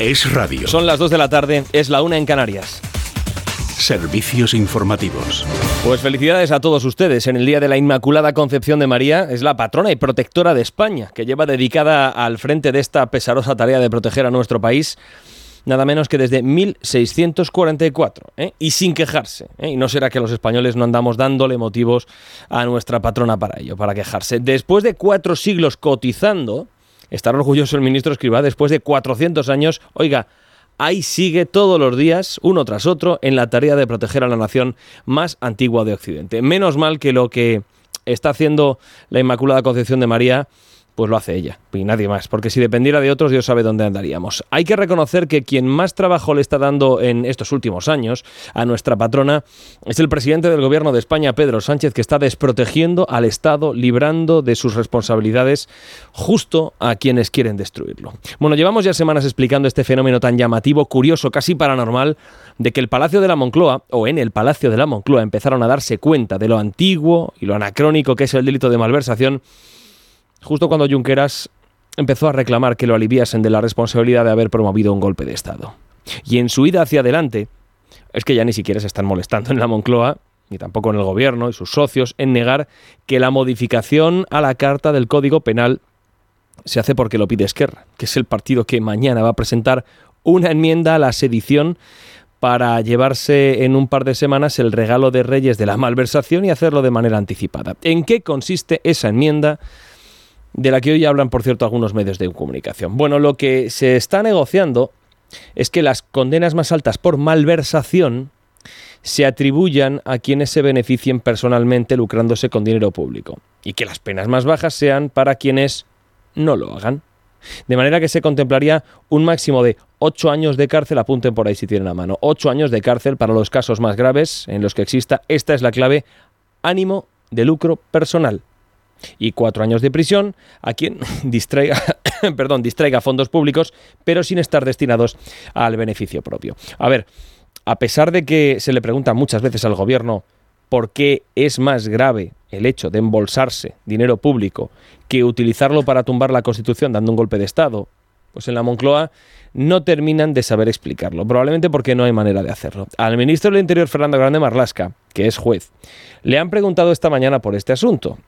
Es radio. Son las 2 de la tarde, es la una en Canarias. Servicios informativos. Pues felicidades a todos ustedes. En el Día de la Inmaculada Concepción de María es la patrona y protectora de España, que lleva dedicada al frente de esta pesarosa tarea de proteger a nuestro país nada menos que desde 1644, ¿eh? y sin quejarse. ¿eh? Y no será que los españoles no andamos dándole motivos a nuestra patrona para ello, para quejarse. Después de cuatro siglos cotizando, estar orgulloso el ministro Escribá, después de 400 años, oiga, ahí sigue todos los días, uno tras otro, en la tarea de proteger a la nación más antigua de Occidente. Menos mal que lo que está haciendo la Inmaculada Concepción de María pues lo hace ella y nadie más, porque si dependiera de otros Dios sabe dónde andaríamos. Hay que reconocer que quien más trabajo le está dando en estos últimos años a nuestra patrona es el presidente del gobierno de España, Pedro Sánchez, que está desprotegiendo al Estado, librando de sus responsabilidades justo a quienes quieren destruirlo. Bueno, llevamos ya semanas explicando este fenómeno tan llamativo, curioso, casi paranormal, de que el Palacio de la Moncloa, o en el Palacio de la Moncloa, empezaron a darse cuenta de lo antiguo y lo anacrónico que es el delito de malversación justo cuando Junqueras empezó a reclamar que lo aliviasen de la responsabilidad de haber promovido un golpe de Estado. Y en su ida hacia adelante, es que ya ni siquiera se están molestando en la Moncloa, ni tampoco en el gobierno y sus socios, en negar que la modificación a la carta del Código Penal se hace porque lo pide Esquerra, que es el partido que mañana va a presentar una enmienda a la sedición para llevarse en un par de semanas el regalo de Reyes de la malversación y hacerlo de manera anticipada. ¿En qué consiste esa enmienda? De la que hoy hablan, por cierto, algunos medios de comunicación. Bueno, lo que se está negociando es que las condenas más altas por malversación se atribuyan a quienes se beneficien personalmente lucrándose con dinero público y que las penas más bajas sean para quienes no lo hagan. De manera que se contemplaría un máximo de ocho años de cárcel, apunten por ahí si tienen a mano, ocho años de cárcel para los casos más graves en los que exista, esta es la clave, ánimo de lucro personal y cuatro años de prisión a quien distraiga, perdón, distraiga fondos públicos, pero sin estar destinados al beneficio propio. A ver, a pesar de que se le pregunta muchas veces al gobierno por qué es más grave el hecho de embolsarse dinero público que utilizarlo para tumbar la Constitución dando un golpe de Estado, pues en la Moncloa no terminan de saber explicarlo, probablemente porque no hay manera de hacerlo. Al ministro del Interior, Fernando Grande Marlasca, que es juez, le han preguntado esta mañana por este asunto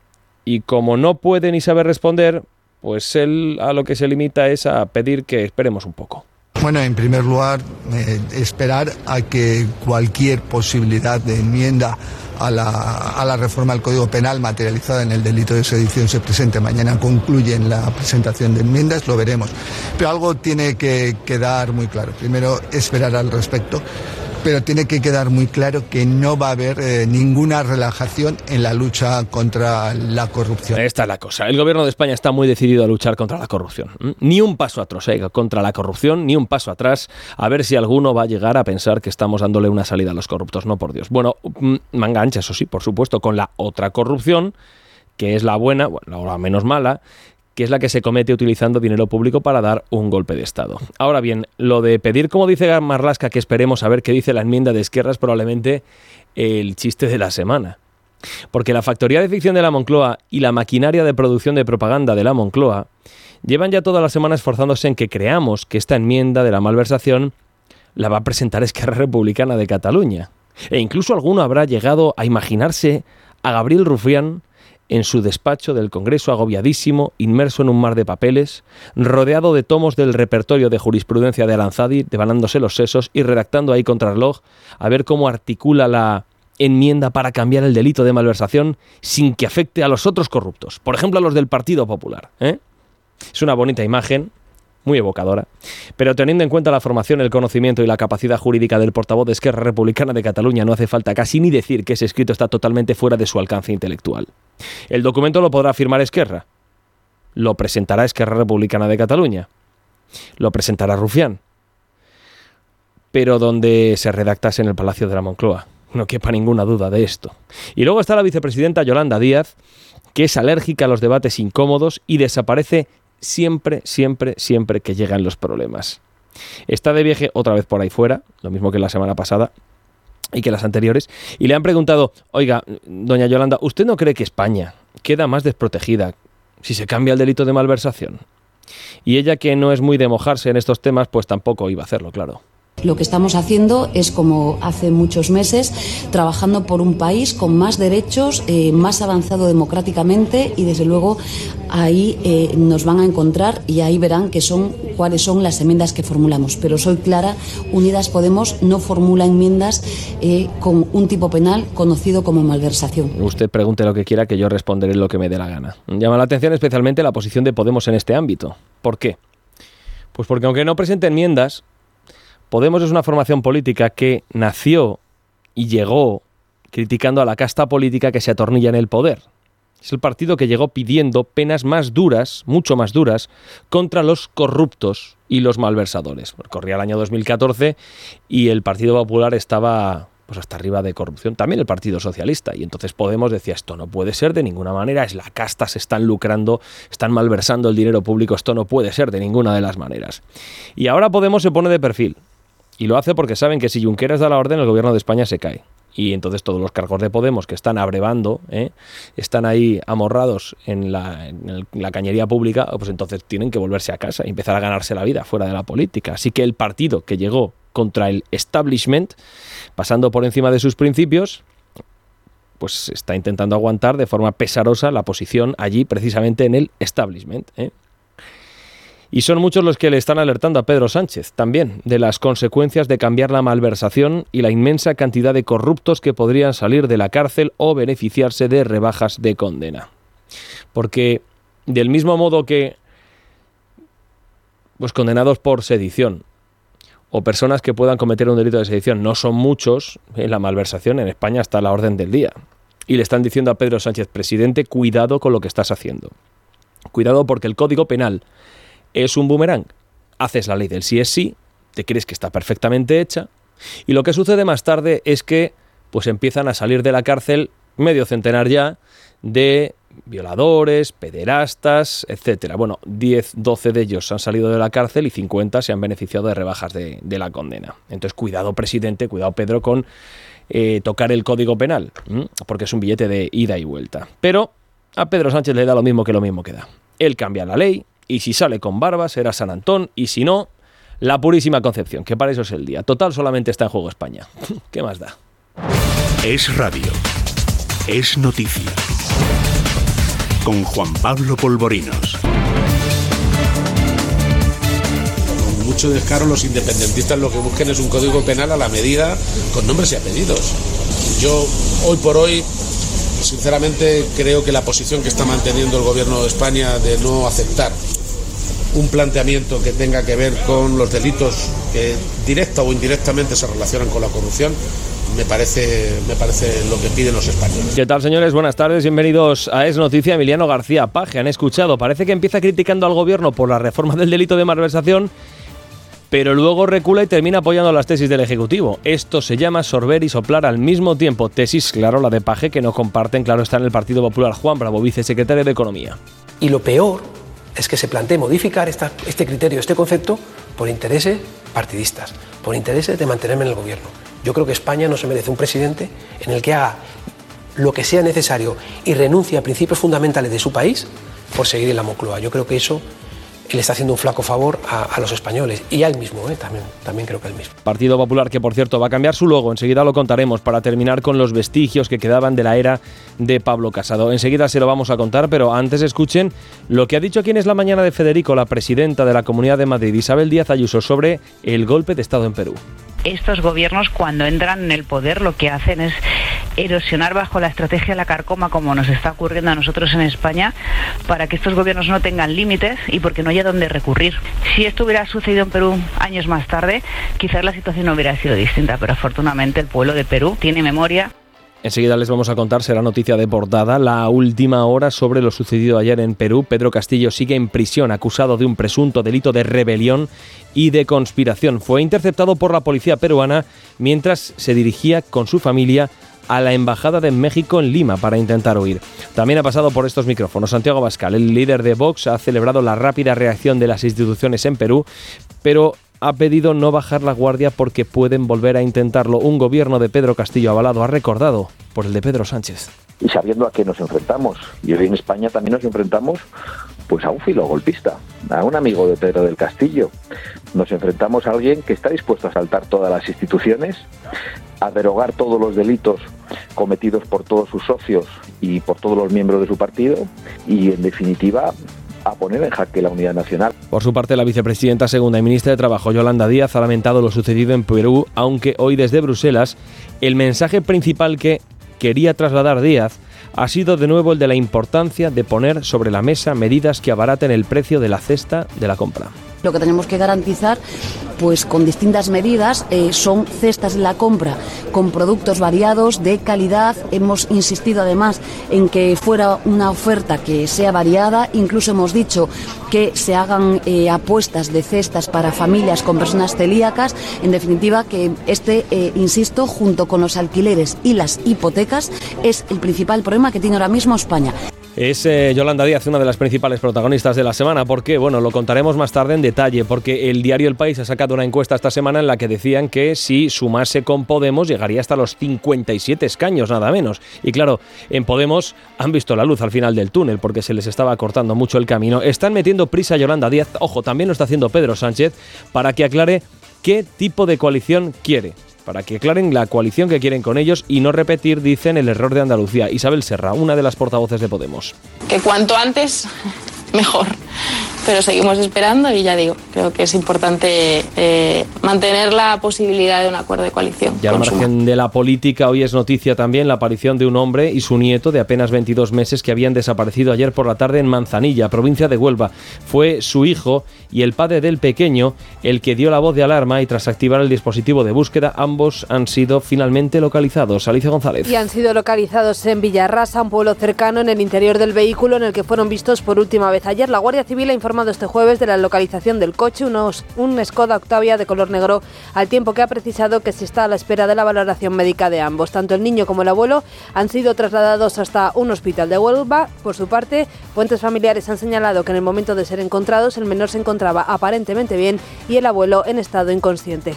y como no puede ni sabe responder, pues él a lo que se limita es a pedir que esperemos un poco. Bueno, en primer lugar, eh, esperar a que cualquier posibilidad de enmienda a la, a la, reforma del Código Penal materializada en el delito de sedición se presente. Mañana concluye en la presentación de enmiendas, lo veremos. Pero algo tiene que quedar muy claro. Primero, esperar al respecto pero tiene que quedar muy claro que no va a haber eh, ninguna relajación en la lucha contra la corrupción. Esta es la cosa. El gobierno de España está muy decidido a luchar contra la corrupción. Ni un paso atrás eh, contra la corrupción, ni un paso atrás, a ver si alguno va a llegar a pensar que estamos dándole una salida a los corruptos. No, por Dios. Bueno, mm, manga ancha, eso sí, por supuesto, con la otra corrupción, que es la buena, bueno, la menos mala, que es la que se comete utilizando dinero público para dar un golpe de Estado. Ahora bien, lo de pedir, como dice Marlasca, que esperemos a ver qué dice la enmienda de Esquerra es probablemente el chiste de la semana. Porque la factoría de ficción de la Moncloa y la maquinaria de producción de propaganda de la Moncloa llevan ya toda la semana esforzándose en que creamos que esta enmienda de la malversación la va a presentar Esquerra Republicana de Cataluña. E incluso alguno habrá llegado a imaginarse a Gabriel Rufián en su despacho del Congreso agobiadísimo, inmerso en un mar de papeles, rodeado de tomos del repertorio de jurisprudencia de Aranzadi, devanándose los sesos y redactando ahí contrarreloj a ver cómo articula la enmienda para cambiar el delito de malversación sin que afecte a los otros corruptos, por ejemplo a los del Partido Popular. ¿eh? Es una bonita imagen, muy evocadora, pero teniendo en cuenta la formación, el conocimiento y la capacidad jurídica del portavoz de Esquerra Republicana de Cataluña, no hace falta casi ni decir que ese escrito está totalmente fuera de su alcance intelectual. El documento lo podrá firmar Esquerra, lo presentará Esquerra Republicana de Cataluña, lo presentará Rufián, pero donde se redactase en el Palacio de la Moncloa. No quepa ninguna duda de esto. Y luego está la vicepresidenta Yolanda Díaz, que es alérgica a los debates incómodos y desaparece siempre, siempre, siempre que llegan los problemas. Está de viaje otra vez por ahí fuera, lo mismo que la semana pasada y que las anteriores, y le han preguntado, oiga, doña Yolanda, ¿usted no cree que España queda más desprotegida si se cambia el delito de malversación? Y ella, que no es muy de mojarse en estos temas, pues tampoco iba a hacerlo, claro. Lo que estamos haciendo es, como hace muchos meses, trabajando por un país con más derechos, eh, más avanzado democráticamente y, desde luego, ahí eh, nos van a encontrar y ahí verán que son, cuáles son las enmiendas que formulamos. Pero soy clara, Unidas Podemos no formula enmiendas eh, con un tipo penal conocido como malversación. Usted pregunte lo que quiera, que yo responderé lo que me dé la gana. Llama la atención especialmente la posición de Podemos en este ámbito. ¿Por qué? Pues porque aunque no presente enmiendas, Podemos es una formación política que nació y llegó criticando a la casta política que se atornilla en el poder. Es el partido que llegó pidiendo penas más duras, mucho más duras, contra los corruptos y los malversadores. Corría el año 2014 y el Partido Popular estaba pues hasta arriba de corrupción, también el Partido Socialista. Y entonces Podemos decía, esto no puede ser de ninguna manera, es la casta, se están lucrando, están malversando el dinero público, esto no puede ser de ninguna de las maneras. Y ahora Podemos se pone de perfil, y lo hace porque saben que si Junqueras da la orden, el gobierno de España se cae. Y entonces todos los cargos de Podemos que están abrevando, ¿eh? están ahí amorrados en la, cañería pública, pues entonces tienen que volverse a casa y empezar a ganarse la vida fuera de la política. Así que el partido que llegó contra el establishment, pasando por encima de sus principios, pues está intentando aguantar de forma pesarosa la posición allí precisamente en el establishment. ¿eh? Y son muchos los que le están alertando a Pedro Sánchez también de las consecuencias de cambiar la malversación y la inmensa cantidad de corruptos que podrían salir de la cárcel o beneficiarse de rebajas de condena. Porque del mismo modo que pues condenados por sedición o personas que puedan cometer un delito de sedición no son muchos, en la malversación en España está a la orden del día. Y le están diciendo a Pedro Sánchez, presidente, cuidado con lo que estás haciendo. Cuidado porque el Código Penal es un boomerang. Haces la ley del sí es sí, te crees que está perfectamente hecha, y lo que sucede más tarde es que pues empiezan a salir de la cárcel medio centenar ya de violadores, pederastas, etcétera. Bueno, 10, 12 de ellos han salido de la cárcel y 50 se han beneficiado de rebajas de, la condena. Entonces, cuidado, presidente, cuidado, Pedro, con eh, tocar el código penal, porque es un billete de ida y vuelta. Pero a Pedro Sánchez le da lo mismo que lo mismo que da. Él cambia la ley, y si sale con barba será San Antón, y si no, la purísima Concepción, que para eso es el día. Total, solamente está en juego España. ¿Qué más da? Es radio. Es noticia. Con Juan Pablo Polvorinos. Con mucho descaro los independentistas lo que busquen es un código penal a la medida con nombres y apellidos. Yo hoy por hoy sinceramente creo que la posición que está manteniendo el gobierno de España de no aceptar un planteamiento que tenga que ver con los delitos que directa o indirectamente se relacionan con la corrupción me parece, me parece lo que piden los españoles. ¿Qué tal, señores? Buenas tardes, bienvenidos a Es Noticia. Emiliano García Paje, han escuchado. Parece que empieza criticando al gobierno por la reforma del delito de malversación pero luego recula y termina apoyando las tesis del Ejecutivo. Esto se llama sorber y soplar al mismo tiempo. Tesis, claro, la de Paje, que no comparten, claro, está en el Partido Popular. Juan Bravo, vicesecretario de Economía. Y lo peor es que se plantee modificar este criterio, este concepto, por intereses partidistas, por intereses de mantenerme en el gobierno. Yo creo que España no se merece un presidente en el que haga lo que sea necesario y renuncie a principios fundamentales de su país por seguir en la Moncloa. Yo creo que eso le está haciendo un flaco favor a, los españoles y a él mismo, ¿eh? también, también creo que él mismo. Partido Popular que por cierto va a cambiar su logo, enseguida lo contaremos para terminar con los vestigios que quedaban de la era de Pablo Casado. Enseguida se lo vamos a contar, pero antes escuchen lo que ha dicho aquí en Es la Mañana de Federico, la presidenta de la Comunidad de Madrid, Isabel Díaz Ayuso, sobre el golpe de Estado en Perú estos gobiernos cuando entran en el poder lo que hacen es erosionar bajo la estrategia de la carcoma como nos está ocurriendo a nosotros en España para que estos gobiernos no tengan límites y porque no haya dónde recurrir. Si esto hubiera sucedido en Perú años más tarde, quizás la situación no hubiera sido distinta, pero afortunadamente el pueblo de Perú tiene memoria Enseguida les vamos a contar, será noticia de portada, la última hora sobre lo sucedido ayer en Perú. Pedro Castillo sigue en prisión acusado de un presunto delito de rebelión y de conspiración. Fue interceptado por la policía peruana mientras se dirigía con su familia a la Embajada de México en Lima para intentar huir. También ha pasado por estos micrófonos Santiago Bascal, el líder de Vox, ha celebrado la rápida reacción de las instituciones en Perú, pero ha pedido no bajar la guardia porque pueden volver a intentarlo. Un gobierno de Pedro Castillo avalado ha recordado por el de Pedro Sánchez. Y sabiendo a qué nos enfrentamos. Y hoy en España también nos enfrentamos pues a un filo golpista, a un amigo de Pedro del Castillo. Nos enfrentamos a alguien que está dispuesto a saltar todas las instituciones, a derogar todos los delitos cometidos por todos sus socios y por todos los miembros de su partido y, en definitiva, a poner en jaque la unidad nacional. Por su parte, la vicepresidenta segunda y ministra de Trabajo, Yolanda Díaz, ha lamentado lo sucedido en Perú, aunque hoy desde Bruselas el mensaje principal que quería trasladar Díaz ha sido de nuevo el de la importancia de poner sobre la mesa medidas que abaraten el precio de la cesta de la compra. Lo que tenemos que garantizar, pues con distintas medidas, eh, son cestas de la compra con productos variados, de calidad. Hemos insistido además en que fuera una oferta que sea variada. Incluso hemos dicho que se hagan eh, apuestas de cestas para familias con personas celíacas. En definitiva, que este, eh, insisto, junto con los alquileres y las hipotecas, es el principal problema que tiene ahora mismo España. Es eh, Yolanda Díaz una de las principales protagonistas de la semana, porque, bueno, lo contaremos más tarde en detalle, porque el diario El País ha sacado una encuesta esta semana en la que decían que si sumase con Podemos llegaría hasta los 57 escaños, nada menos. Y claro, en Podemos han visto la luz al final del túnel, porque se les estaba cortando mucho el camino. Están metiendo prisa a Yolanda Díaz, ojo, también lo está haciendo Pedro Sánchez, para que aclare qué tipo de coalición quiere para que aclaren la coalición que quieren con ellos y no repetir, dicen, el error de Andalucía. Isabel Serra, una de las portavoces de Podemos. Que cuanto antes, mejor pero seguimos esperando y ya digo, creo que es importante eh, mantener la posibilidad de un acuerdo de coalición. Ya al margen de la política, hoy es noticia también la aparición de un hombre y su nieto de apenas 22 meses que habían desaparecido ayer por la tarde en Manzanilla, provincia de Huelva. Fue su hijo y el padre del pequeño el que dio la voz de alarma y tras activar el dispositivo de búsqueda, ambos han sido finalmente localizados. Alicia González. Y han sido localizados en Villarrasa, un pueblo cercano, en el interior del vehículo en el que fueron vistos por última vez. Ayer la Guardia Civil ha este jueves de la localización del coche, unos, un Skoda Octavia de color negro, al tiempo que ha precisado que se está a la espera de la valoración médica de ambos. Tanto el niño como el abuelo han sido trasladados hasta un hospital de Huelva. Por su parte, fuentes familiares han señalado que en el momento de ser encontrados el menor se encontraba aparentemente bien y el abuelo en estado inconsciente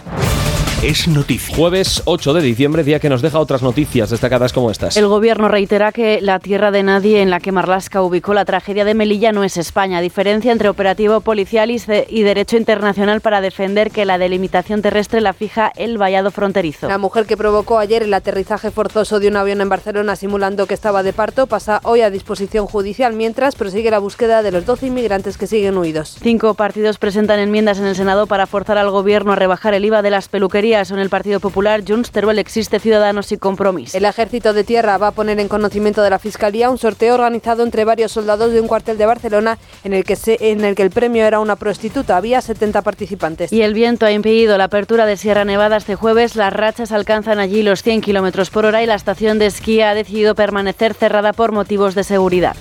es noticia. Jueves 8 de diciembre, día que nos deja otras noticias destacadas como estas. El gobierno reitera que la tierra de nadie en la que Marlasca ubicó la tragedia de Melilla no es España. Diferencia entre operativo policial y, derecho internacional para defender que la delimitación terrestre la fija el vallado fronterizo. La mujer que provocó ayer el aterrizaje forzoso de un avión en Barcelona simulando que estaba de parto pasa hoy a disposición judicial mientras prosigue la búsqueda de los 12 inmigrantes que siguen huidos. Cinco partidos presentan enmiendas en el Senado para forzar al gobierno a rebajar el IVA de las peluquerías son el Partido Popular, Junts, Teruel existe Ciudadanos y Compromís. El Ejército de Tierra va a poner en conocimiento de la Fiscalía un sorteo organizado entre varios soldados de un cuartel de Barcelona en el que, se, en el, que el premio era una prostituta. Había 70 participantes. Y el viento ha impedido la apertura de Sierra Nevada este jueves. Las rachas alcanzan allí los 100 kilómetros por hora y la estación de esquí ha decidido permanecer cerrada por motivos de seguridad.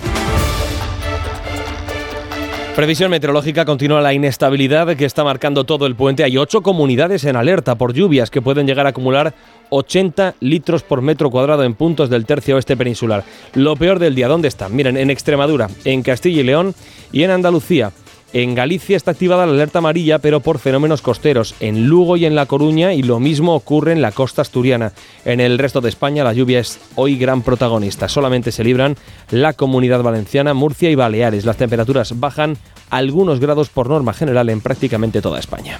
Previsión meteorológica continúa la inestabilidad que está marcando todo el puente. Hay ocho comunidades en alerta por lluvias que pueden llegar a acumular 80 litros por metro cuadrado en puntos del tercio oeste peninsular. Lo peor del día, ¿dónde están? Miren, en Extremadura, en Castilla y León y en Andalucía. En Galicia está activada la alerta amarilla, pero por fenómenos costeros, en Lugo y en La Coruña, y lo mismo ocurre en la costa asturiana. En el resto de España la lluvia es hoy gran protagonista. Solamente se libran la comunidad valenciana, Murcia y Baleares. Las temperaturas bajan algunos grados por norma general en prácticamente toda España.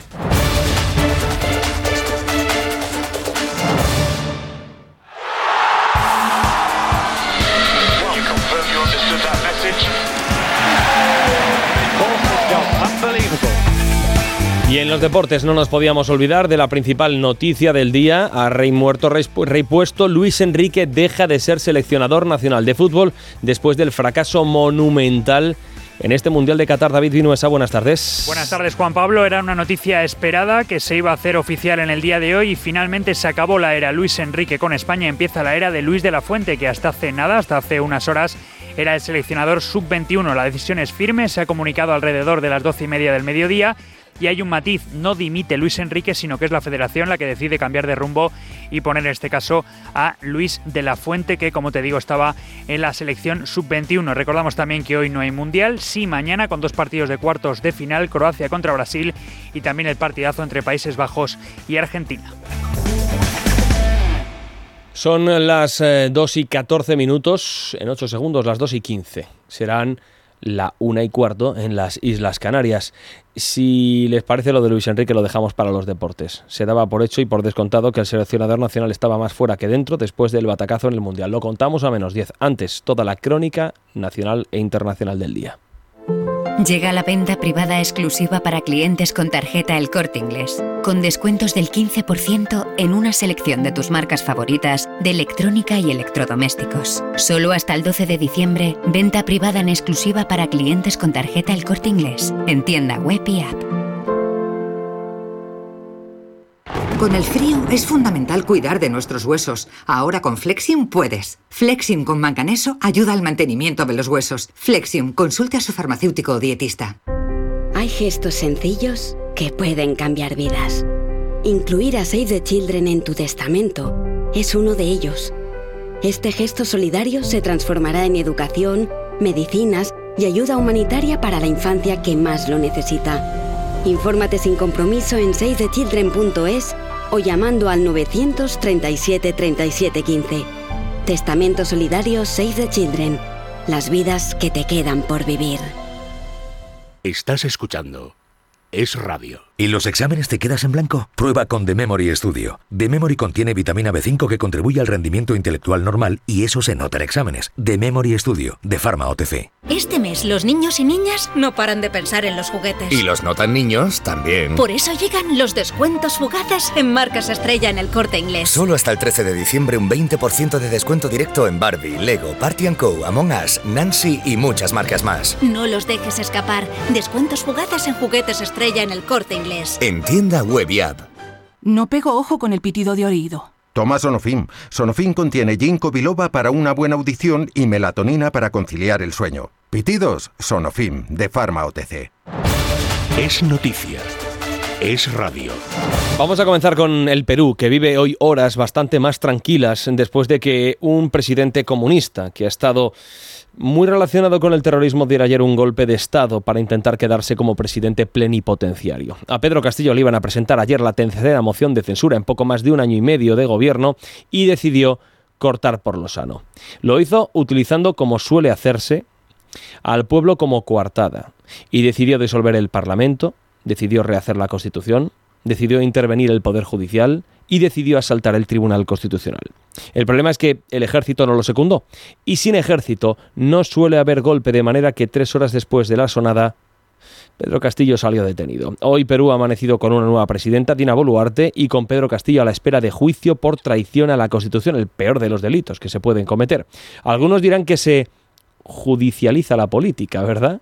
En los deportes no nos podíamos olvidar de la principal noticia del día. A rey muerto, rey puesto, Luis Enrique deja de ser seleccionador nacional de fútbol después del fracaso monumental en este Mundial de Qatar. David Vinuesa, buenas tardes. Buenas tardes, Juan Pablo. Era una noticia esperada que se iba a hacer oficial en el día de hoy y finalmente se acabó la era Luis Enrique con España. Empieza la era de Luis de la Fuente, que hasta hace nada, hasta hace unas horas, era el seleccionador sub-21. La decisión es firme, se ha comunicado alrededor de las doce y media del mediodía y hay un matiz, no dimite Luis Enrique, sino que es la federación la que decide cambiar de rumbo y poner en este caso a Luis de la Fuente, que como te digo estaba en la selección sub-21. Recordamos también que hoy no hay mundial, sí mañana con dos partidos de cuartos de final, Croacia contra Brasil y también el partidazo entre Países Bajos y Argentina. Son las 2 eh, y 14 minutos, en 8 segundos las 2 y 15. Serán la una y cuarto en las Islas Canarias. Si les parece lo de Luis Enrique, lo dejamos para los deportes. Se daba por hecho y por descontado que el seleccionador nacional estaba más fuera que dentro después del batacazo en el Mundial. Lo contamos a menos 10. Antes, toda la crónica nacional e internacional del día. Llega la venta privada exclusiva para clientes con tarjeta El Corte Inglés, con descuentos del 15% en una selección de tus marcas favoritas de electrónica y electrodomésticos. Solo hasta el 12 de diciembre, venta privada en exclusiva para clientes con tarjeta El Corte Inglés, en tienda web y app. Con el frío es fundamental cuidar de nuestros huesos. Ahora con Flexium puedes. Flexium con manganeso ayuda al mantenimiento de los huesos. Flexium, consulte a su farmacéutico o dietista. Hay gestos sencillos que pueden cambiar vidas. Incluir a Save the Children en tu testamento es uno de ellos. Este gesto solidario se transformará en educación, medicinas y ayuda humanitaria para la infancia que más lo necesita. Infórmate sin compromiso en savethechildren.es o llamando al 937 37 15. Testamento Solidario Save the Children. Las vidas que te quedan por vivir. Estás escuchando Es Radio. ¿Y los exámenes te quedas en blanco? Prueba con The Memory Studio. The Memory contiene vitamina B5 que contribuye al rendimiento intelectual normal y eso se nota en exámenes. The Memory Studio, de Pharma OTC. Este mes los niños y niñas no paran de pensar en los juguetes. Y los no tan niños también. Por eso llegan los descuentos fugaces en marcas estrella en el corte inglés. Solo hasta el 13 de diciembre un 20% de descuento directo en Barbie, Lego, Party Co, Among Us, Nancy y muchas marcas más. No los dejes escapar. Descuentos fugaces en juguetes estrella en el corte inglés. En tienda web y app. No pego ojo con el pitido de oído. Toma Sonofim. Sonofim contiene ginkgo biloba para una buena audición y melatonina para conciliar el sueño. Pitidos, Sonofim, de Pharma OTC. Es noticia. Es radio. Vamos a comenzar con el Perú, que vive hoy horas bastante más tranquilas después de que un presidente comunista que ha estado muy relacionado con el terrorismo diera ayer un golpe de Estado para intentar quedarse como presidente plenipotenciario. A Pedro Castillo le iban a presentar ayer la tercera moción de censura en poco más de un año y medio de gobierno y decidió cortar por lo sano. Lo hizo utilizando, como suele hacerse, al pueblo como coartada y decidió disolver el Parlamento, decidió rehacer la Constitución, decidió intervenir el Poder Judicial y decidió asaltar el Tribunal Constitucional. El problema es que el ejército no lo secundó y sin ejército no suele haber golpe de manera que tres horas después de la sonada Pedro Castillo salió detenido. Hoy Perú ha amanecido con una nueva presidenta, Dina Boluarte, y con Pedro Castillo a la espera de juicio por traición a la Constitución, el peor de los delitos que se pueden cometer. Algunos dirán que se judicializa la política, ¿verdad?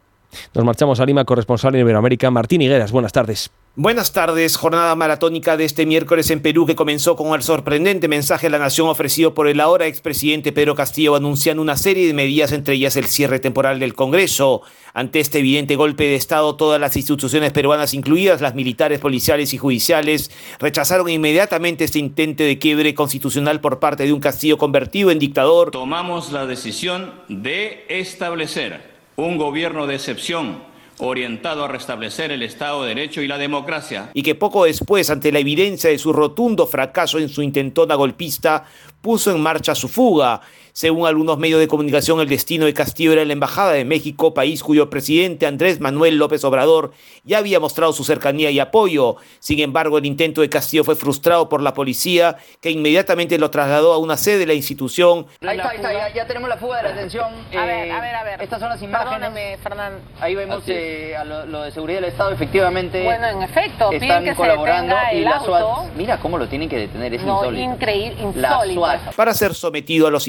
Nos marchamos a Lima, corresponsal en Iberoamérica, Martín Higueras. Buenas tardes. Buenas tardes, jornada maratónica de este miércoles en Perú que comenzó con el sorprendente mensaje a la nación ofrecido por el ahora expresidente Pedro Castillo anunciando una serie de medidas, entre ellas el cierre temporal del Congreso. Ante este evidente golpe de Estado, todas las instituciones peruanas, incluidas las militares, policiales y judiciales, rechazaron inmediatamente este intento de quiebre constitucional por parte de un Castillo convertido en dictador. Tomamos la decisión de establecer un gobierno de excepción orientado a restablecer el Estado de Derecho y la democracia. Y que poco después, ante la evidencia de su rotundo fracaso en su intentona golpista, puso en marcha su fuga. Según algunos medios de comunicación, el destino de Castillo era la Embajada de México, país cuyo presidente Andrés Manuel López Obrador ya había mostrado su cercanía y apoyo. Sin embargo, el intento de Castillo fue frustrado por la policía, que inmediatamente lo trasladó a una sede de la institución. Ahí está, ahí está, ya, tenemos la fuga de la atención. A ver, a ver, a ver. Estas son las imágenes. Perdóname, Fernando. Ahí vemos eh, a lo, de seguridad del Estado, efectivamente. Bueno, en efecto, están que colaborando se y la auto. SWAT. Mira cómo lo tienen que detener, es no, insólito. Increíble, La insólito. SWAT. para ser sometido a los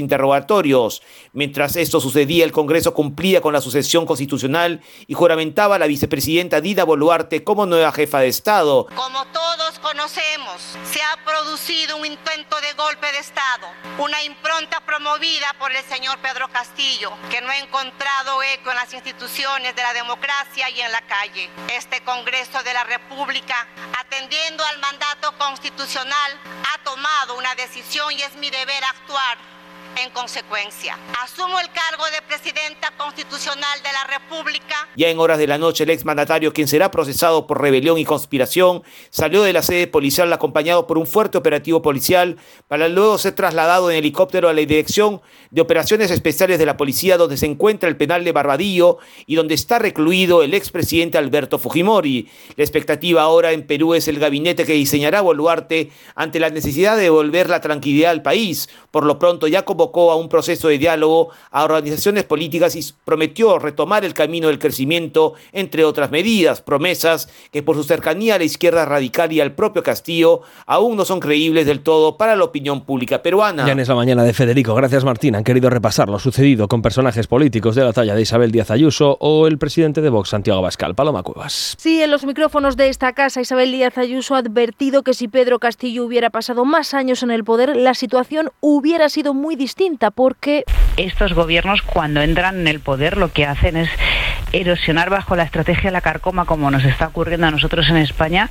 Mientras esto sucedía, el Congreso cumplía con la sucesión constitucional y juramentaba a la vicepresidenta Dina Boluarte como nueva jefa de Estado. Como todos conocemos, se ha producido un intento de golpe de Estado, una impronta promovida por el señor Pedro Castillo, que no ha encontrado eco en las instituciones de la democracia y en la calle. Este Congreso de la República, atendiendo al mandato constitucional, ha tomado una decisión y es mi deber actuar en consecuencia. Asumo el cargo de presidenta constitucional de la República. Ya en horas de la noche, el exmandatario, quien será procesado por rebelión y conspiración, salió de la sede policial acompañado por un fuerte operativo policial para luego ser trasladado en helicóptero a la Dirección de Operaciones Especiales de la Policía, donde se encuentra el penal de Barbadillo y donde está recluido el expresidente Alberto Fujimori. La expectativa ahora en Perú es el gabinete que diseñará Boluarte ante la necesidad de devolver la tranquilidad al país. Por lo pronto ya convocó a un proceso de diálogo a organizaciones políticas y prometió retomar el camino del crecimiento, entre otras medidas, promesas que por su cercanía a la izquierda radical y al propio Castillo aún no son creíbles del todo para la opinión pública peruana. Ya en esa mañana de Federico, gracias Martín, han querido repasar lo sucedido con personajes políticos de la talla de Isabel Díaz Ayuso o el presidente de Vox, Santiago Bascal. Paloma Cuevas. Sí, en los micrófonos de esta casa, Isabel Díaz Ayuso ha advertido que si Pedro Castillo hubiera pasado más años en el poder, la situación hubiera sido muy distinta porque... Estos gobiernos cuando entran en el poder lo que hacen es erosionar bajo la estrategia de la carcoma como nos está ocurriendo a nosotros en España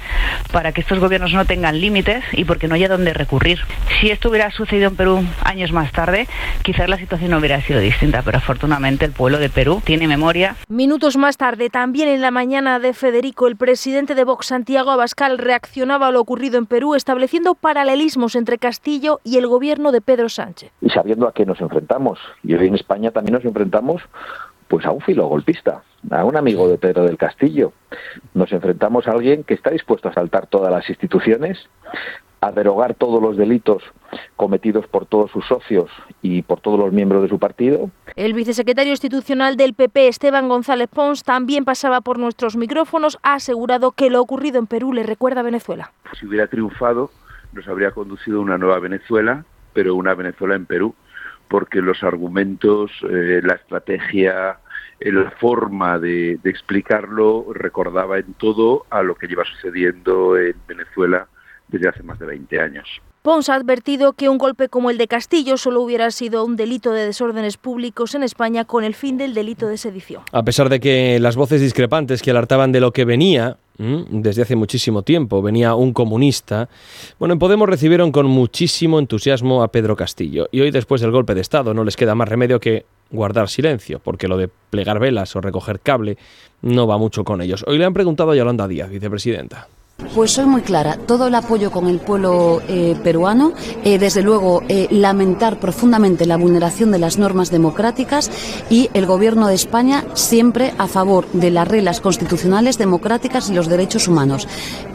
para que estos gobiernos no tengan límites y porque no haya dónde recurrir. Si esto hubiera sucedido en Perú años más tarde, quizás la situación no hubiera sido distinta, pero afortunadamente el pueblo de Perú tiene memoria. Minutos más tarde, también en la mañana de Federico, el presidente de Vox, Santiago Abascal, reaccionaba a lo ocurrido en Perú, estableciendo paralelismos entre Castillo y el gobierno de Pedro Sánchez. Y sabiendo a qué nos enfrentamos. Y hoy en España también nos enfrentamos pues a un filo golpista, a un amigo de Pedro del Castillo. Nos enfrentamos a alguien que está dispuesto a saltar todas las instituciones, a derogar todos los delitos cometidos por todos sus socios y por todos los miembros de su partido. El vicesecretario institucional del PP, Esteban González Pons, también pasaba por nuestros micrófonos, ha asegurado que lo ocurrido en Perú le recuerda a Venezuela. Si hubiera triunfado, nos habría conducido a una nueva Venezuela, pero una Venezuela en Perú porque los argumentos, eh, la estrategia, eh, la forma de, de, explicarlo recordaba en todo a lo que lleva sucediendo en Venezuela desde hace más de 20 años. Pons ha advertido que un golpe como el de Castillo solo hubiera sido un delito de desórdenes públicos en España con el fin del delito de sedición. A pesar de que las voces discrepantes que alertaban de lo que venía desde hace muchísimo tiempo, venía un comunista, bueno, en Podemos recibieron con muchísimo entusiasmo a Pedro Castillo y hoy después del golpe de Estado no les queda más remedio que guardar silencio, porque lo de plegar velas o recoger cable no va mucho con ellos. Hoy le han preguntado a Yolanda Díaz, vicepresidenta. Pues soy muy clara, todo el apoyo con el pueblo eh, peruano, eh, desde luego eh, lamentar profundamente la vulneración de las normas democráticas y el Gobierno de España siempre a favor de las reglas constitucionales democráticas y los derechos humanos,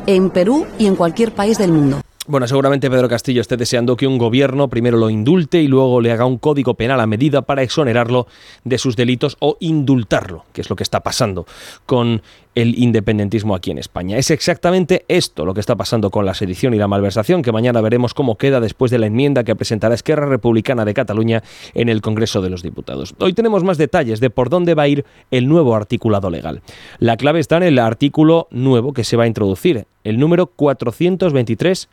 en Perú y en cualquier país del mundo. Bueno, seguramente Pedro Castillo esté deseando que un gobierno primero lo indulte y luego le haga un código penal a medida para exonerarlo de sus delitos o indultarlo, que es lo que está pasando con el independentismo aquí en España. Es exactamente esto lo que está pasando con la sedición y la malversación, que mañana veremos cómo queda después de la enmienda que presentará Esquerra Republicana de Cataluña en el Congreso de los Diputados. Hoy tenemos más detalles de por dónde va a ir el nuevo articulado legal. La clave está en el artículo nuevo que se va a introducir, el número 423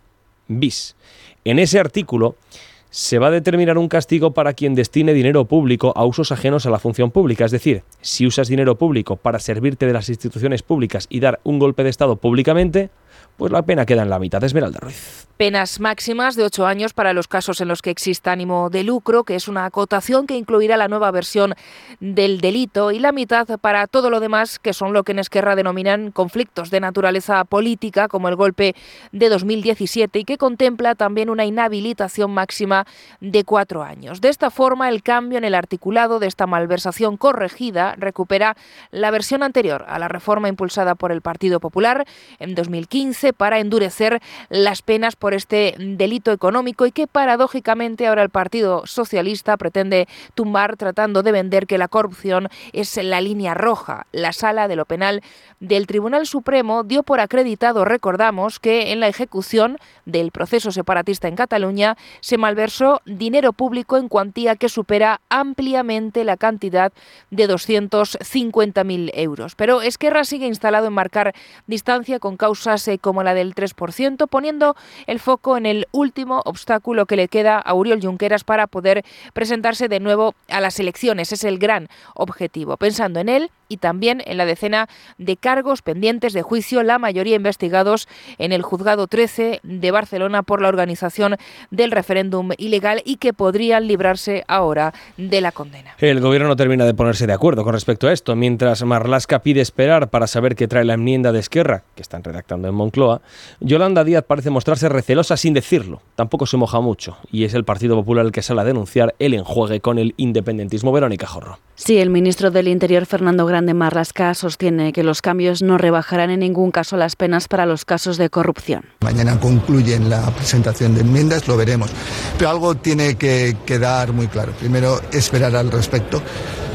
bis. En ese artículo se va a determinar un castigo para quien destine dinero público a usos ajenos a la función pública. Es decir, si usas dinero público para servirte de las instituciones públicas y dar un golpe de Estado públicamente, pues la pena queda en la mitad. Esmeralda Ruiz. Penas máximas de ocho años para los casos en los que exista ánimo de lucro, que es una acotación que incluirá la nueva versión del delito, y la mitad para todo lo demás, que son lo que en Esquerra denominan conflictos de naturaleza política, como el golpe de 2017, y que contempla también una inhabilitación máxima de cuatro años. De esta forma, el cambio en el articulado de esta malversación corregida recupera la versión anterior a la reforma impulsada por el Partido Popular en 2015 para endurecer las penas por este delito económico y que paradójicamente ahora el Partido Socialista pretende tumbar tratando de vender que la corrupción es la línea roja. La sala de lo penal del Tribunal Supremo dio por acreditado, recordamos, que en la ejecución del proceso separatista en Cataluña se malversó dinero público en cuantía que supera ampliamente la cantidad de 250.000 euros. Pero Esquerra sigue instalado en marcar distancia con causas eh, como la del 3%, poniendo el foco en el último obstáculo que le queda a Uriol Junqueras para poder presentarse de nuevo a las elecciones. Es el gran objetivo. Pensando en él, y también en la decena de cargos pendientes de juicio, la mayoría investigados en el juzgado 13 de Barcelona por la organización del referéndum ilegal y que podrían librarse ahora de la condena. El gobierno no termina de ponerse de acuerdo con respecto a esto. Mientras Marlasca pide esperar para saber qué trae la enmienda de Esquerra, que están redactando en Moncloa, Yolanda Díaz parece mostrarse recelosa sin decirlo. Tampoco se moja mucho y es el Partido Popular el que sale a denunciar el enjuegue con el independentismo. Verónica Jorro. Sí, el ministro del Interior, Fernando Grande Marlasca, sostiene que los cambios no rebajarán en ningún caso las penas para los casos de corrupción. Mañana concluyen la presentación de enmiendas, lo veremos. Pero algo tiene que quedar muy claro. Primero, esperar al respecto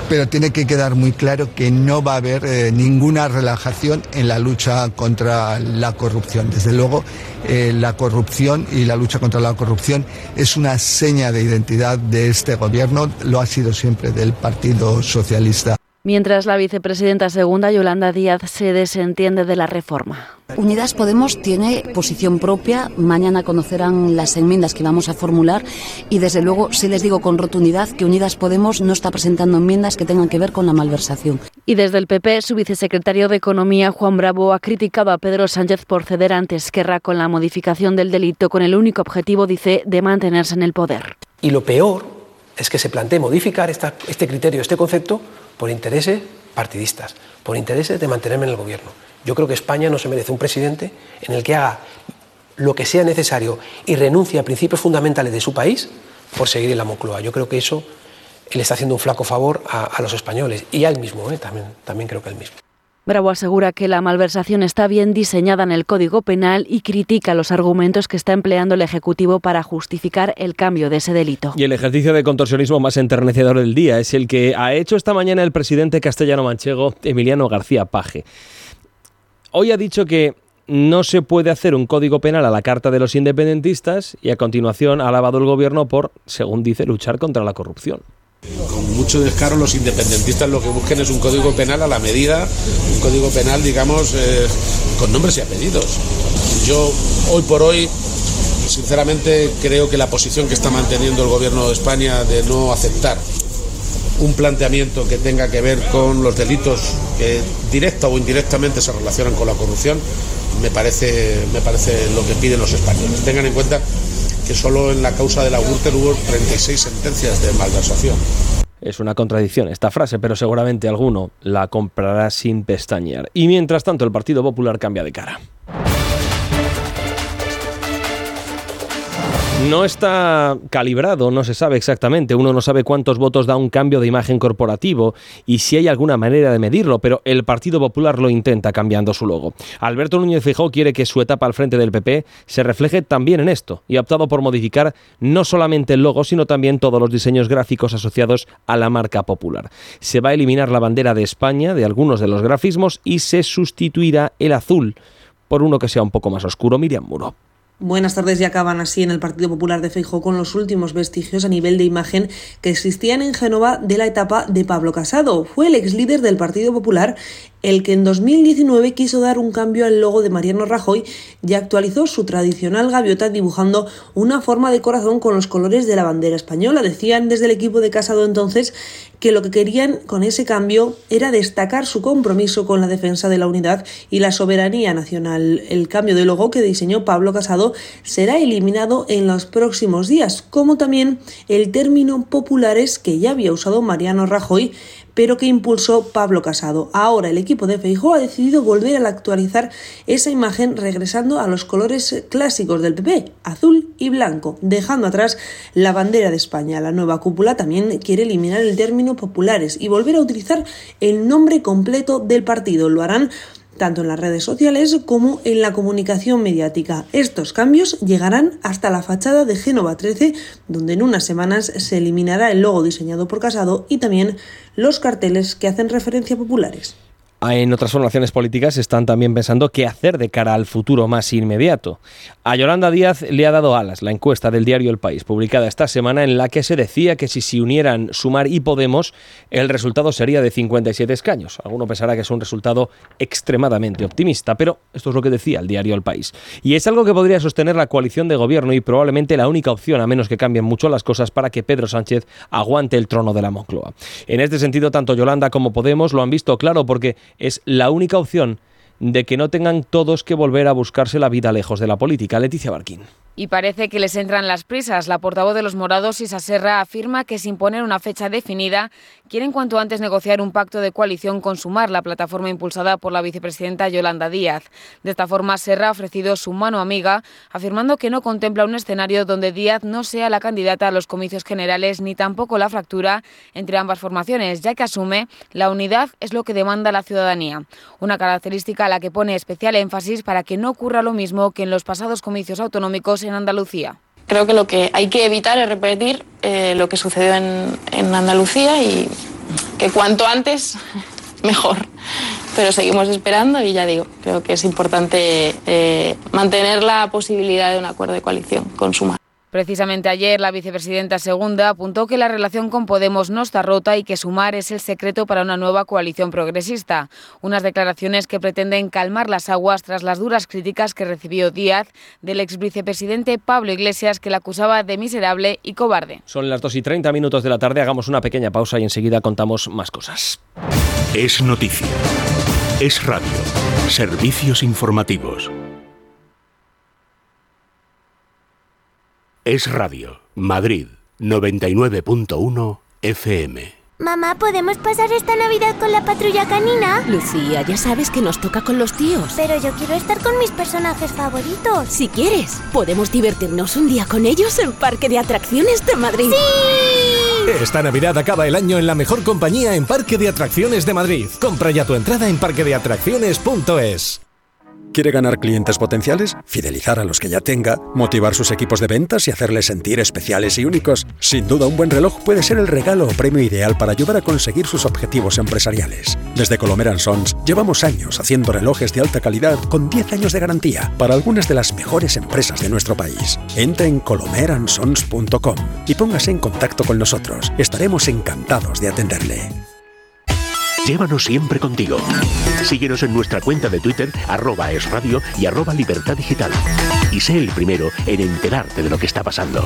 pero tiene que quedar muy claro que no va a haber eh, ninguna relajación en la lucha contra la corrupción. Desde luego, eh, la corrupción y la lucha contra la corrupción es una seña de identidad de este gobierno, lo ha sido siempre del Partido Socialista. Mientras la vicepresidenta segunda, Yolanda Díaz, se desentiende de la reforma. Unidas Podemos tiene posición propia. Mañana conocerán las enmiendas que vamos a formular y desde luego sí les digo con rotundidad que Unidas Podemos no está presentando enmiendas que tengan que ver con la malversación. Y desde el PP, su vicesecretario de Economía, Juan Bravo, ha criticado a Pedro Sánchez por ceder ante Esquerra con la modificación del delito con el único objetivo, dice, de mantenerse en el poder. Y lo peor es que se plantee modificar esta, este criterio, este concepto, por intereses partidistas, por intereses de mantenerme en el gobierno. Yo creo que España no se merece un presidente en el que haga lo que sea necesario y renuncie a principios fundamentales de su país por seguir en la Moncloa. Yo creo que eso él está haciendo un flaco favor a, los españoles y a él mismo, ¿eh? también, también creo que a él mismo. Bravo asegura que la malversación está bien diseñada en el Código Penal y critica los argumentos que está empleando el Ejecutivo para justificar el cambio de ese delito. Y el ejercicio de contorsionismo más enternecedor del día es el que ha hecho esta mañana el presidente castellano-manchego Emiliano García Paje. Hoy ha dicho que no se puede hacer un código penal a la carta de los independentistas y a continuación ha alabado el gobierno por, según dice, luchar contra la corrupción. Con mucho descaro los independentistas lo que busquen es un código penal a la medida, un código penal, digamos, eh, con nombres y apellidos. Yo, hoy por hoy, sinceramente creo que la posición que está manteniendo el gobierno de España de no aceptar un planteamiento que tenga que ver con los delitos que directa o indirectamente se relacionan con la corrupción, me parece, me parece lo que piden los españoles. Tengan en cuenta que solo en la causa de la Gürtel hubo 36 sentencias de malversación. Es una contradicción esta frase, pero seguramente alguno la comprará sin pestañear. Y mientras tanto, el Partido Popular cambia de cara. No está calibrado, no se sabe exactamente. Uno no sabe cuántos votos da un cambio de imagen corporativo y si hay alguna manera de medirlo, pero el Partido Popular lo intenta cambiando su logo. Alberto Núñez Fijó quiere que su etapa al frente del PP se refleje también en esto y ha optado por modificar no solamente el logo, sino también todos los diseños gráficos asociados a la marca popular. Se va a eliminar la bandera de España de algunos de los grafismos y se sustituirá el azul por uno que sea un poco más oscuro. Miriam Muro. Buenas tardes, ya acaban así en el Partido Popular de Feijóo con los últimos vestigios a nivel de imagen que existían en Génova de la etapa de Pablo Casado. Fue el ex líder del Partido Popular el que en 2019 quiso dar un cambio al logo de Mariano Rajoy y actualizó su tradicional gaviota dibujando una forma de corazón con los colores de la bandera española. Decían desde el equipo de Casado entonces que lo que querían con ese cambio era destacar su compromiso con la defensa de la unidad y la soberanía nacional. El cambio de logo que diseñó Pablo Casado será eliminado en los próximos días, como también el término populares que ya había usado Mariano Rajoy pero que impulsó Pablo Casado. Ahora el equipo de Feijóo ha decidido volver a actualizar esa imagen regresando a los colores clásicos del PP, azul y blanco, dejando atrás la bandera de España. La nueva cúpula también quiere eliminar el término populares y volver a utilizar el nombre completo del partido. Lo harán tanto en las redes sociales como en la comunicación mediática. Estos cambios llegarán hasta la fachada de Génova 13, donde en unas semanas se eliminará el logo diseñado por Casado y también los carteles que hacen referencia a populares. En otras formaciones políticas están también pensando qué hacer de cara al futuro más inmediato. A Yolanda Díaz le ha dado alas la encuesta del diario El País, publicada esta semana, en la que se decía que si se unieran Sumar y Podemos, el resultado sería de 57 escaños. Alguno pensará que es un resultado extremadamente optimista, pero esto es lo que decía el diario El País. Y es algo que podría sostener la coalición de gobierno y probablemente la única opción, a menos que cambien mucho las cosas, para que Pedro Sánchez aguante el trono de la Moncloa. En este sentido, tanto Yolanda como Podemos lo han visto claro porque es la única opción de que no tengan todos que volver a buscarse la vida lejos de la política. Leticia Barquín. Y parece que les entran las prisas. La portavoz de los morados, Isa Serra, afirma que sin poner una fecha definida, quieren cuanto antes negociar un pacto de coalición con Sumar, la plataforma impulsada por la vicepresidenta Yolanda Díaz. De esta forma, Serra ha ofrecido su mano amiga, afirmando que no contempla un escenario donde Díaz no sea la candidata a los comicios generales ni tampoco la fractura entre ambas formaciones, ya que asume la unidad es lo que demanda la ciudadanía. Una característica a la que pone especial énfasis para que no ocurra lo mismo que en los pasados comicios autonómicos en Andalucía. Creo que lo que hay que evitar es repetir eh, lo que sucedió en, Andalucía y que cuanto antes mejor. Pero seguimos esperando y ya digo, creo que es importante eh, mantener la posibilidad de un acuerdo de coalición con Sumar. Precisamente ayer la vicepresidenta segunda apuntó que la relación con Podemos no está rota y que sumar es el secreto para una nueva coalición progresista. Unas declaraciones que pretenden calmar las aguas tras las duras críticas que recibió Díaz del ex vicepresidente Pablo Iglesias que la acusaba de miserable y cobarde. Son las 2 y 30 minutos de la tarde, hagamos una pequeña pausa y enseguida contamos más cosas. Es noticia. Es radio. Servicios informativos. Es Radio, Madrid, 99.1 FM. Mamá, ¿podemos pasar esta Navidad con la patrulla canina? Lucía, ya sabes que nos toca con los tíos. Pero yo quiero estar con mis personajes favoritos. Si quieres, podemos divertirnos un día con ellos en Parque de Atracciones de Madrid. ¡Sí! Esta Navidad acaba el año en la mejor compañía en Parque de Atracciones de Madrid. Compra ya tu entrada en parquedeatracciones.es. ¿Quiere ganar clientes potenciales? ¿Fidelizar a los que ya tenga? ¿Motivar sus equipos de ventas y hacerles sentir especiales y únicos? Sin duda, un buen reloj puede ser el regalo o premio ideal para ayudar a conseguir sus objetivos empresariales. Desde Colomer Sons llevamos años haciendo relojes de alta calidad con 10 años de garantía para algunas de las mejores empresas de nuestro país. Entre en colomeransons.com y póngase en contacto con nosotros. Estaremos encantados de atenderle. Llévanos siempre contigo. Síguenos en nuestra cuenta de Twitter, arroba es radio y arroba libertad digital. Y sé el primero en enterarte de lo que está pasando.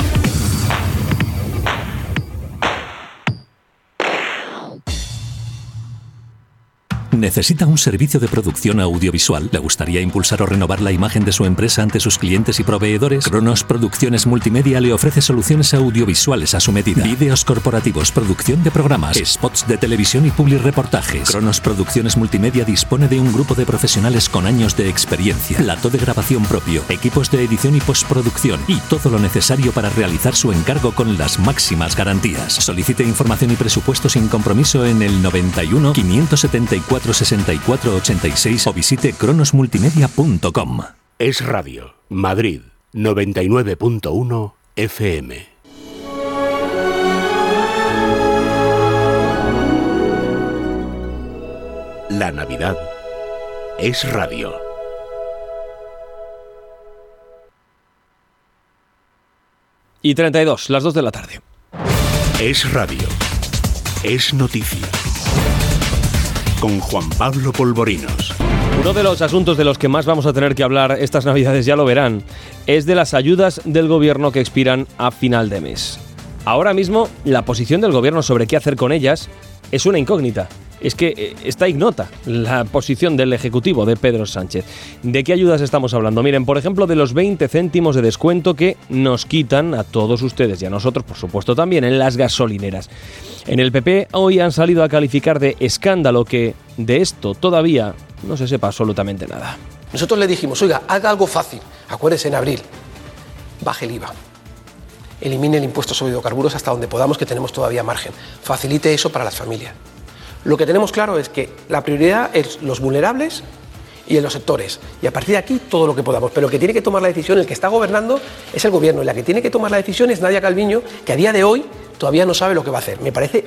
¿Necesita un servicio de producción audiovisual? ¿Le gustaría impulsar o renovar la imagen de su empresa ante sus clientes y proveedores? Cronos Producciones Multimedia le ofrece soluciones audiovisuales a su medida. Vídeos corporativos, producción de programas, spots de televisión y public reportajes. Cronos Producciones Multimedia dispone de un grupo de profesionales con años de experiencia, plato de grabación propio, equipos de edición y postproducción y todo lo necesario para realizar su encargo con las máximas garantías. Solicite información y presupuesto sin compromiso en el 91 574 6486 o visite cronosmultimedia.com. Es Radio, Madrid, 99.1 FM. La Navidad es radio. Y 32, las 2 de la tarde. Es radio. Es noticia. Con Juan Pablo Polvorinos. Uno de los asuntos de los que más vamos a tener que hablar estas navidades, ya lo verán, es de las ayudas del gobierno que expiran a final de mes. Ahora mismo, la posición del gobierno sobre qué hacer con ellas es una incógnita. Es que eh, está ignota la posición del Ejecutivo de Pedro Sánchez. ¿De qué ayudas estamos hablando? Miren, por ejemplo, de los 20 céntimos de descuento que nos quitan a todos ustedes y a nosotros, por supuesto, también en las gasolineras. En el PP hoy han salido a calificar de escándalo que de esto todavía no se sepa absolutamente nada. Nosotros le dijimos, oiga, haga algo fácil. Acuérdese en abril, baje el IVA. Elimine el impuesto sobre hidrocarburos hasta donde podamos, que tenemos todavía margen. Facilite eso para las familias. Lo que tenemos claro es que la prioridad es los vulnerables y en los sectores. Y a partir de aquí todo lo que podamos. Pero el que tiene que tomar la decisión, el que está gobernando, es el gobierno. Y la que tiene que tomar la decisión es Nadia Calviño, que a día de hoy todavía no sabe lo que va a hacer. Me parece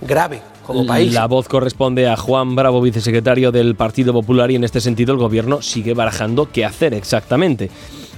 grave como país. La voz corresponde a Juan Bravo, vicesecretario del Partido Popular, y en este sentido el gobierno sigue barajando qué hacer exactamente.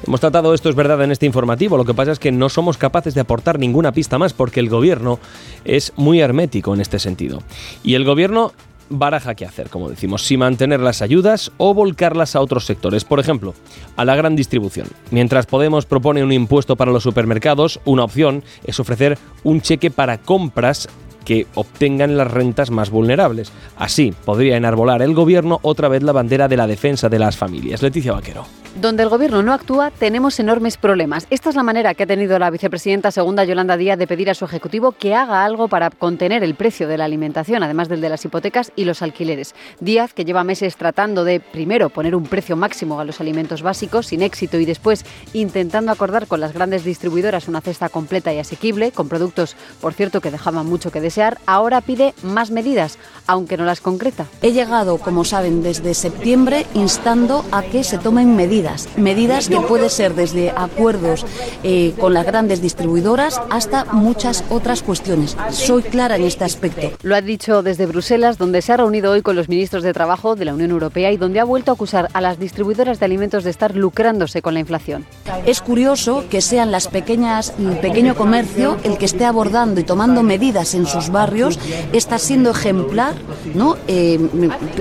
Hemos tratado esto, es verdad, en este informativo. Lo que pasa es que no somos capaces de aportar ninguna pista más porque el gobierno es muy hermético en este sentido. Y el gobierno baraja qué hacer, como decimos, si mantener las ayudas o volcarlas a otros sectores, por ejemplo, a la gran distribución. Mientras Podemos propone un impuesto para los supermercados, una opción es ofrecer un cheque para compras que obtengan las rentas más vulnerables. Así podría enarbolar el gobierno otra vez la bandera de la defensa de las familias. Leticia Vaquero. Donde el gobierno no actúa, tenemos enormes problemas. Esta es la manera que ha tenido la vicepresidenta segunda Yolanda Díaz de pedir a su ejecutivo que haga algo para contener el precio de la alimentación, además del de las hipotecas y los alquileres. Díaz, que lleva meses tratando de, primero, poner un precio máximo a los alimentos básicos, sin éxito, y después intentando acordar con las grandes distribuidoras una cesta completa y asequible, con productos, por cierto, que dejaban mucho que desear, ahora pide más medidas, aunque no las concreta. He llegado, como saben, desde septiembre instando a que se tomen medidas medidas, que puede ser desde acuerdos eh, con las grandes distribuidoras hasta muchas otras cuestiones. Soy clara en este aspecto. Lo ha dicho desde Bruselas, donde se ha reunido hoy con los ministros de Trabajo de la Unión Europea y donde ha vuelto a acusar a las distribuidoras de alimentos de estar lucrándose con la inflación. Es curioso que sean las pequeñas, el pequeño comercio el que esté abordando y tomando medidas en sus barrios, está siendo ejemplar, ¿no? Eh,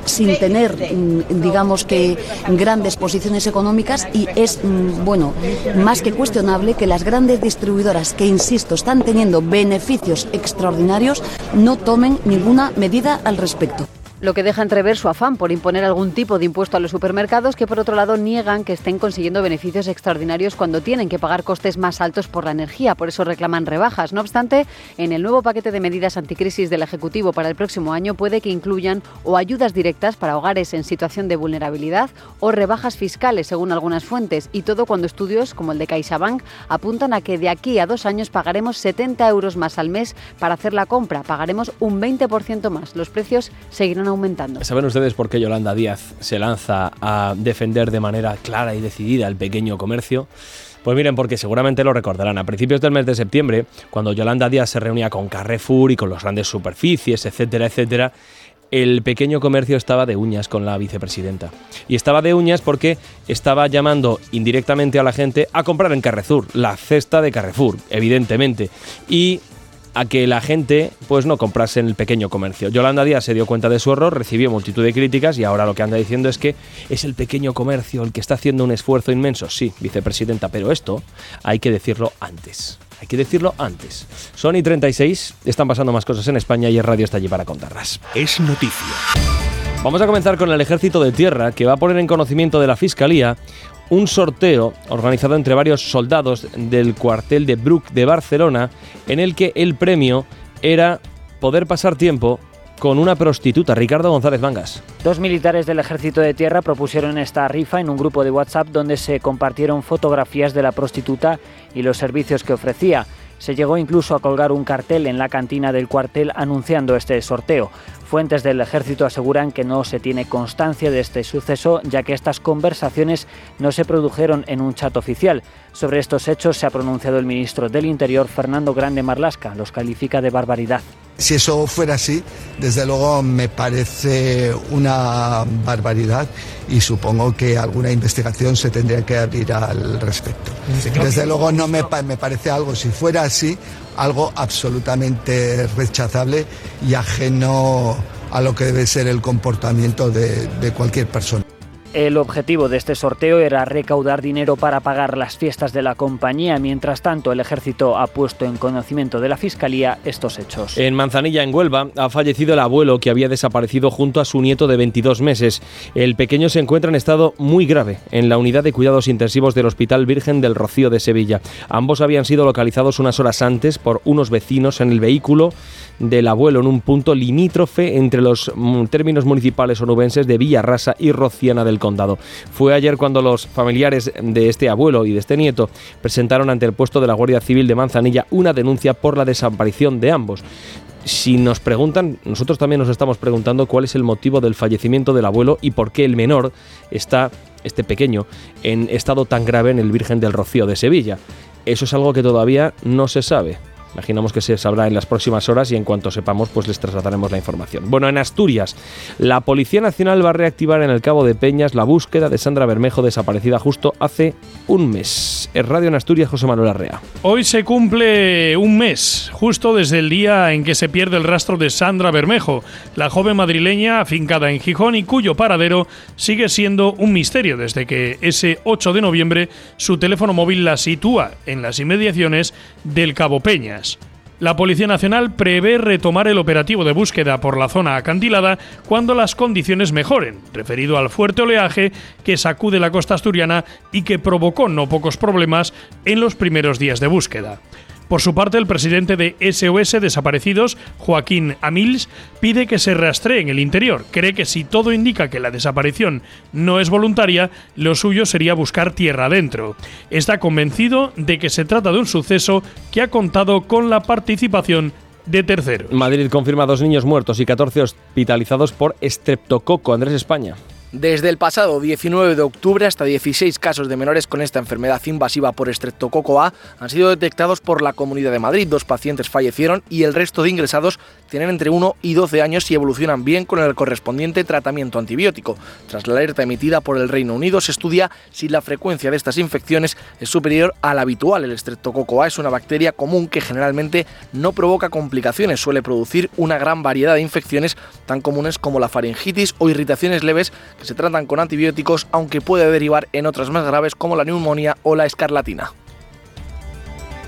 sin tener, mm, digamos que, grandes posiciones económicas y es, mm, bueno, más que cuestionable que las grandes distribuidoras que, insisto, están teniendo beneficios extraordinarios, no tomen ninguna medida al respecto lo que deja entrever su afán por imponer algún tipo de impuesto a los supermercados que por otro lado niegan que estén consiguiendo beneficios extraordinarios cuando tienen que pagar costes más altos por la energía, por eso reclaman rebajas. No obstante, en el nuevo paquete de medidas anticrisis del Ejecutivo para el próximo año puede que incluyan o ayudas directas para hogares en situación de vulnerabilidad o rebajas fiscales según algunas fuentes y todo cuando estudios como el de CaixaBank apuntan a que de aquí a dos años pagaremos 70 euros más al mes para hacer la compra, pagaremos un 20% más. Los precios seguirán aumentando. ¿Saben ustedes por qué Yolanda Díaz se lanza a defender de manera clara y decidida el pequeño comercio? Pues miren, porque seguramente lo recordarán. A principios del mes de septiembre, cuando Yolanda Díaz se reunía con Carrefour y con las grandes superficies, etcétera, etcétera, el pequeño comercio estaba de uñas con la vicepresidenta. Y estaba de uñas porque estaba llamando indirectamente a la gente a comprar en Carrefour, la cesta de Carrefour, evidentemente. Y a que la gente pues no comprase en el pequeño comercio. Yolanda Díaz se dio cuenta de su error, recibió multitud de críticas y ahora lo que anda diciendo es que es el pequeño comercio el que está haciendo un esfuerzo inmenso. Sí, vicepresidenta, pero esto hay que decirlo antes. Hay que decirlo antes. Sony 36, están pasando más cosas en España y el radio está allí para contarlas. Es noticia. Vamos a comenzar con el Ejército de Tierra, que va a poner en conocimiento de la Fiscalía un sorteo organizado entre varios soldados del cuartel de Bruck de Barcelona, en el que el premio era poder pasar tiempo con una prostituta, Ricardo González Mangas. Dos militares del Ejército de Tierra propusieron esta rifa en un grupo de WhatsApp donde se compartieron fotografías de la prostituta y los servicios que ofrecía. Se llegó incluso a colgar un cartel en la cantina del cuartel anunciando este sorteo. Fuentes del ejército aseguran que no se tiene constancia de este suceso, ya que estas conversaciones no se produjeron en un chat oficial. Sobre estos hechos se ha pronunciado el ministro del Interior, Fernando Grande Marlasca. Los califica de barbaridad. Si eso fuera así, desde luego me parece una barbaridad y supongo que alguna investigación se tendría que abrir al respecto. Desde luego no me, me parece algo, si fuera así, algo absolutamente rechazable y ajeno a lo que debe ser el comportamiento de, de cualquier persona. El objetivo de este sorteo era recaudar dinero para pagar las fiestas de la compañía. Mientras tanto, el ejército ha puesto en conocimiento de la Fiscalía estos hechos. En Manzanilla, en Huelva, ha fallecido el abuelo que había desaparecido junto a su nieto de 22 meses. El pequeño se encuentra en estado muy grave en la unidad de cuidados intensivos del Hospital Virgen del Rocío de Sevilla. Ambos habían sido localizados unas horas antes por unos vecinos en el vehículo del abuelo en un punto limítrofe entre los mm, términos municipales onubenses de Villarrasa y Rociana del Condado. Fue ayer cuando los familiares de este abuelo y de este nieto presentaron ante el puesto de la Guardia Civil de Manzanilla una denuncia por la desaparición de ambos. Si nos preguntan, nosotros también nos estamos preguntando cuál es el motivo del fallecimiento del abuelo y por qué el menor está, este pequeño, en estado tan grave en el Virgen del Rocío de Sevilla. Eso es algo que todavía no se sabe. Imaginamos que se sabrá en las próximas horas y en cuanto sepamos, pues les trasladaremos la información. Bueno, en Asturias, la Policía Nacional va a reactivar en el Cabo de Peñas la búsqueda de Sandra Bermejo, desaparecida justo hace un mes. En Radio en Asturias, José Manuel Arrea. Hoy se cumple un mes, justo desde el día en que se pierde el rastro de Sandra Bermejo, la joven madrileña afincada en Gijón y cuyo paradero sigue siendo un misterio desde que ese 8 de noviembre su teléfono móvil la sitúa en las inmediaciones del Cabo Peñas. La Policía Nacional prevé retomar el operativo de búsqueda por la zona acantilada cuando las condiciones mejoren, referido al fuerte oleaje que sacude la costa asturiana y que provocó no pocos problemas en los primeros días de búsqueda. Por su parte, el presidente de SOS Desaparecidos, Joaquín Amils, pide que se rastree en el interior. Cree que si todo indica que la desaparición no es voluntaria, lo suyo sería buscar tierra adentro. Está convencido de que se trata de un suceso que ha contado con la participación de terceros. Madrid confirma dos niños muertos y 14 hospitalizados por estreptococo. Andrés España. Desde el pasado 19 de octubre hasta 16 casos de menores con esta enfermedad invasiva por estreptococo A han sido detectados por la Comunidad de Madrid. Dos pacientes fallecieron y el resto de ingresados tienen entre 1 y 12 años y evolucionan bien con el correspondiente tratamiento antibiótico. Tras la alerta emitida por el Reino Unido, se estudia si la frecuencia de estas infecciones es superior a la habitual. El estreptococo A es una bacteria común que generalmente no provoca complicaciones, suele producir una gran variedad de infecciones tan comunes como la faringitis o irritaciones leves que se tratan con antibióticos, aunque puede derivar en otras más graves como la neumonía o la escarlatina.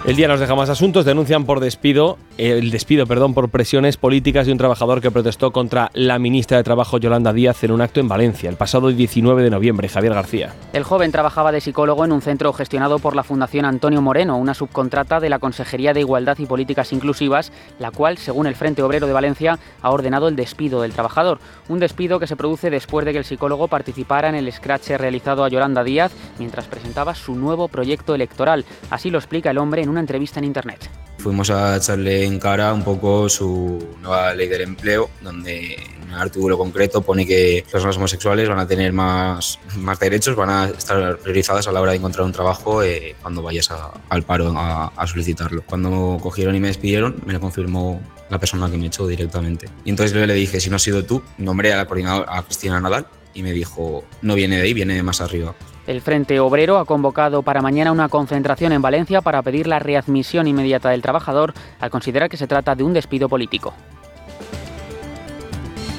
El día nos deja más asuntos. Denuncian por despido, el despido, perdón, por presiones políticas de un trabajador que protestó contra la ministra de Trabajo Yolanda Díaz en un acto en Valencia el pasado 19 de noviembre. Javier García. El joven trabajaba de psicólogo en un centro gestionado por la Fundación Antonio Moreno, una subcontrata de la Consejería de Igualdad y Políticas Inclusivas, la cual, según el Frente Obrero de Valencia, ha ordenado el despido del trabajador. Un despido que se produce después de que el psicólogo participara en el scratch realizado a Yolanda Díaz mientras presentaba su nuevo proyecto electoral. Así lo explica el hombre en una entrevista en Internet. Fuimos a echarle en cara un poco su nueva ley del empleo, donde en un artículo concreto pone que personas homosexuales van a tener más, más derechos, van a estar priorizadas a la hora de encontrar un trabajo eh, cuando vayas al paro a, solicitarlo. Cuando cogieron y me despidieron, me lo confirmó la persona que me echó directamente. Y entonces yo le dije, si no has sido tú, nombré a la coordinadora, a Cristina Nadal, y me dijo, no viene de ahí, viene de más arriba. El Frente Obrero ha convocado para mañana una concentración en Valencia para pedir la readmisión inmediata del trabajador al considerar que se trata de un despido político.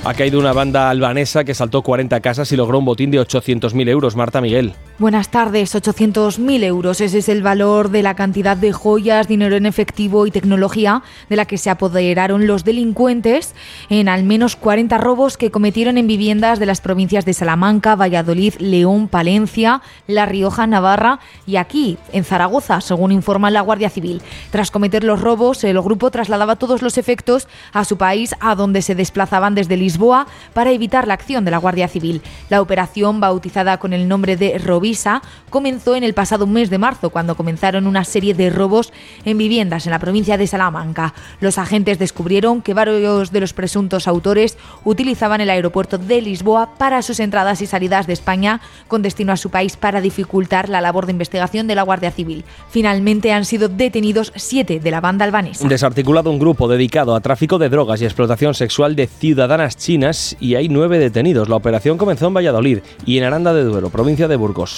Ha caído una banda albanesa que saltó 40 casas y logró un botín de 800.000 euros. Marta Miguel. Buenas tardes, 800.000 euros. Ese es el valor de la cantidad de joyas, dinero en efectivo y tecnología de la que se apoderaron los delincuentes en al menos 40 robos que cometieron en viviendas de las provincias de Salamanca, Valladolid, León, Palencia, La Rioja, Navarra y aquí, en Zaragoza, según informa la Guardia Civil. Tras cometer los robos, el grupo trasladaba todos los efectos a su país, a donde se desplazaban desde Lisboa para evitar la acción de la Guardia Civil. La operación, bautizada con el nombre de Robin, Visa comenzó en el pasado mes de marzo, cuando comenzaron una serie de robos en viviendas en la provincia de Salamanca. Los agentes descubrieron que varios de los presuntos autores utilizaban el aeropuerto de Lisboa para sus entradas y salidas de España con destino a su país para dificultar la labor de investigación de la Guardia Civil. Finalmente han sido detenidos siete de la banda albanesa. Desarticulado un grupo dedicado a tráfico de drogas y explotación sexual de ciudadanas chinas y hay nueve detenidos. La operación comenzó en Valladolid y en Aranda de Duero, provincia de Burgos.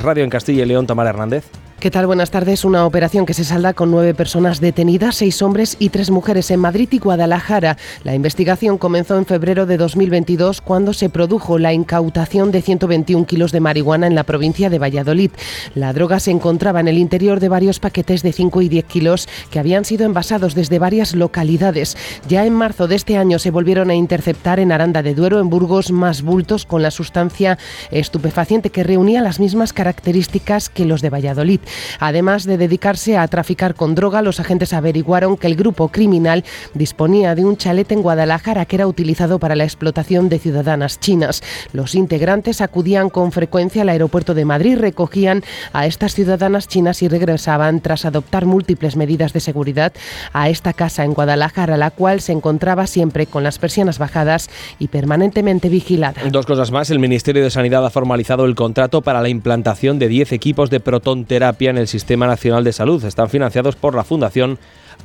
Radio en Castilla y León, Tamara Hernández. ¿Qué tal? Buenas tardes. Una operación que se salda con nueve personas detenidas, seis hombres y tres mujeres en Madrid y Guadalajara. La investigación comenzó en febrero de 2022 cuando se produjo la incautación de 121 kilos de marihuana en la provincia de Valladolid. La droga se encontraba en el interior de varios paquetes de 5 y 10 kilos que habían sido envasados desde varias localidades. Ya en marzo de este año se volvieron a interceptar en Aranda de Duero, en Burgos, más bultos con la sustancia estupefaciente que reunía las mismas características que los de Valladolid. Además de dedicarse a traficar con droga, los agentes averiguaron que el grupo criminal disponía de un chalet en Guadalajara que era utilizado para la explotación de ciudadanas chinas. Los integrantes acudían con frecuencia al aeropuerto de Madrid, recogían a estas ciudadanas chinas y regresaban tras adoptar múltiples medidas de seguridad a esta casa en Guadalajara, la cual se encontraba siempre con las persianas bajadas y permanentemente vigilada. Dos cosas más. El Ministerio de Sanidad ha formalizado el contrato para la implantación de 10 equipos de protonterapia en el Sistema Nacional de Salud. Están financiados por la Fundación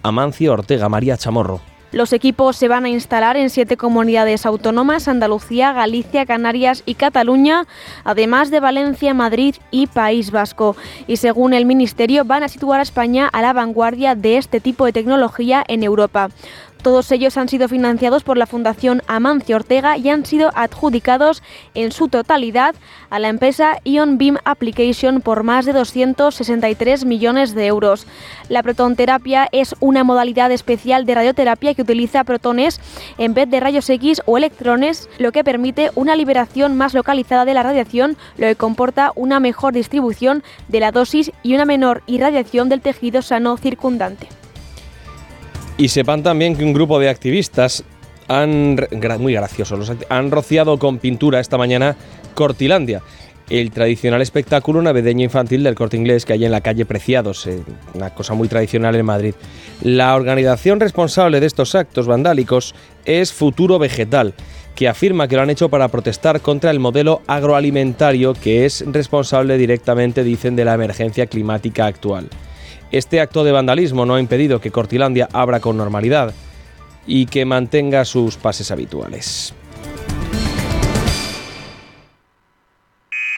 Amancio Ortega María Chamorro. Los equipos se van a instalar en siete comunidades autónomas, Andalucía, Galicia, Canarias y Cataluña, además de Valencia, Madrid y País Vasco. Y según el Ministerio, van a situar a España a la vanguardia de este tipo de tecnología en Europa. Todos ellos han sido financiados por la Fundación Amancio Ortega y han sido adjudicados en su totalidad a la empresa Ion Beam Application por más de 263 millones de euros. La protonterapia es una modalidad especial de radioterapia que utiliza protones en vez de rayos X o electrones, lo que permite una liberación más localizada de la radiación, lo que comporta una mejor distribución de la dosis y una menor irradiación del tejido sano circundante. Y sepan también que un grupo de activistas han, muy graciosos, han rociado con pintura esta mañana Cortilandia, el tradicional espectáculo navideño infantil del corte inglés que hay en la calle Preciados, una cosa muy tradicional en Madrid. La organización responsable de estos actos vandálicos es Futuro Vegetal, que afirma que lo han hecho para protestar contra el modelo agroalimentario que es responsable directamente, dicen, de la emergencia climática actual. Este acto de vandalismo no ha impedido que Cortilandia abra con normalidad y que mantenga sus pases habituales.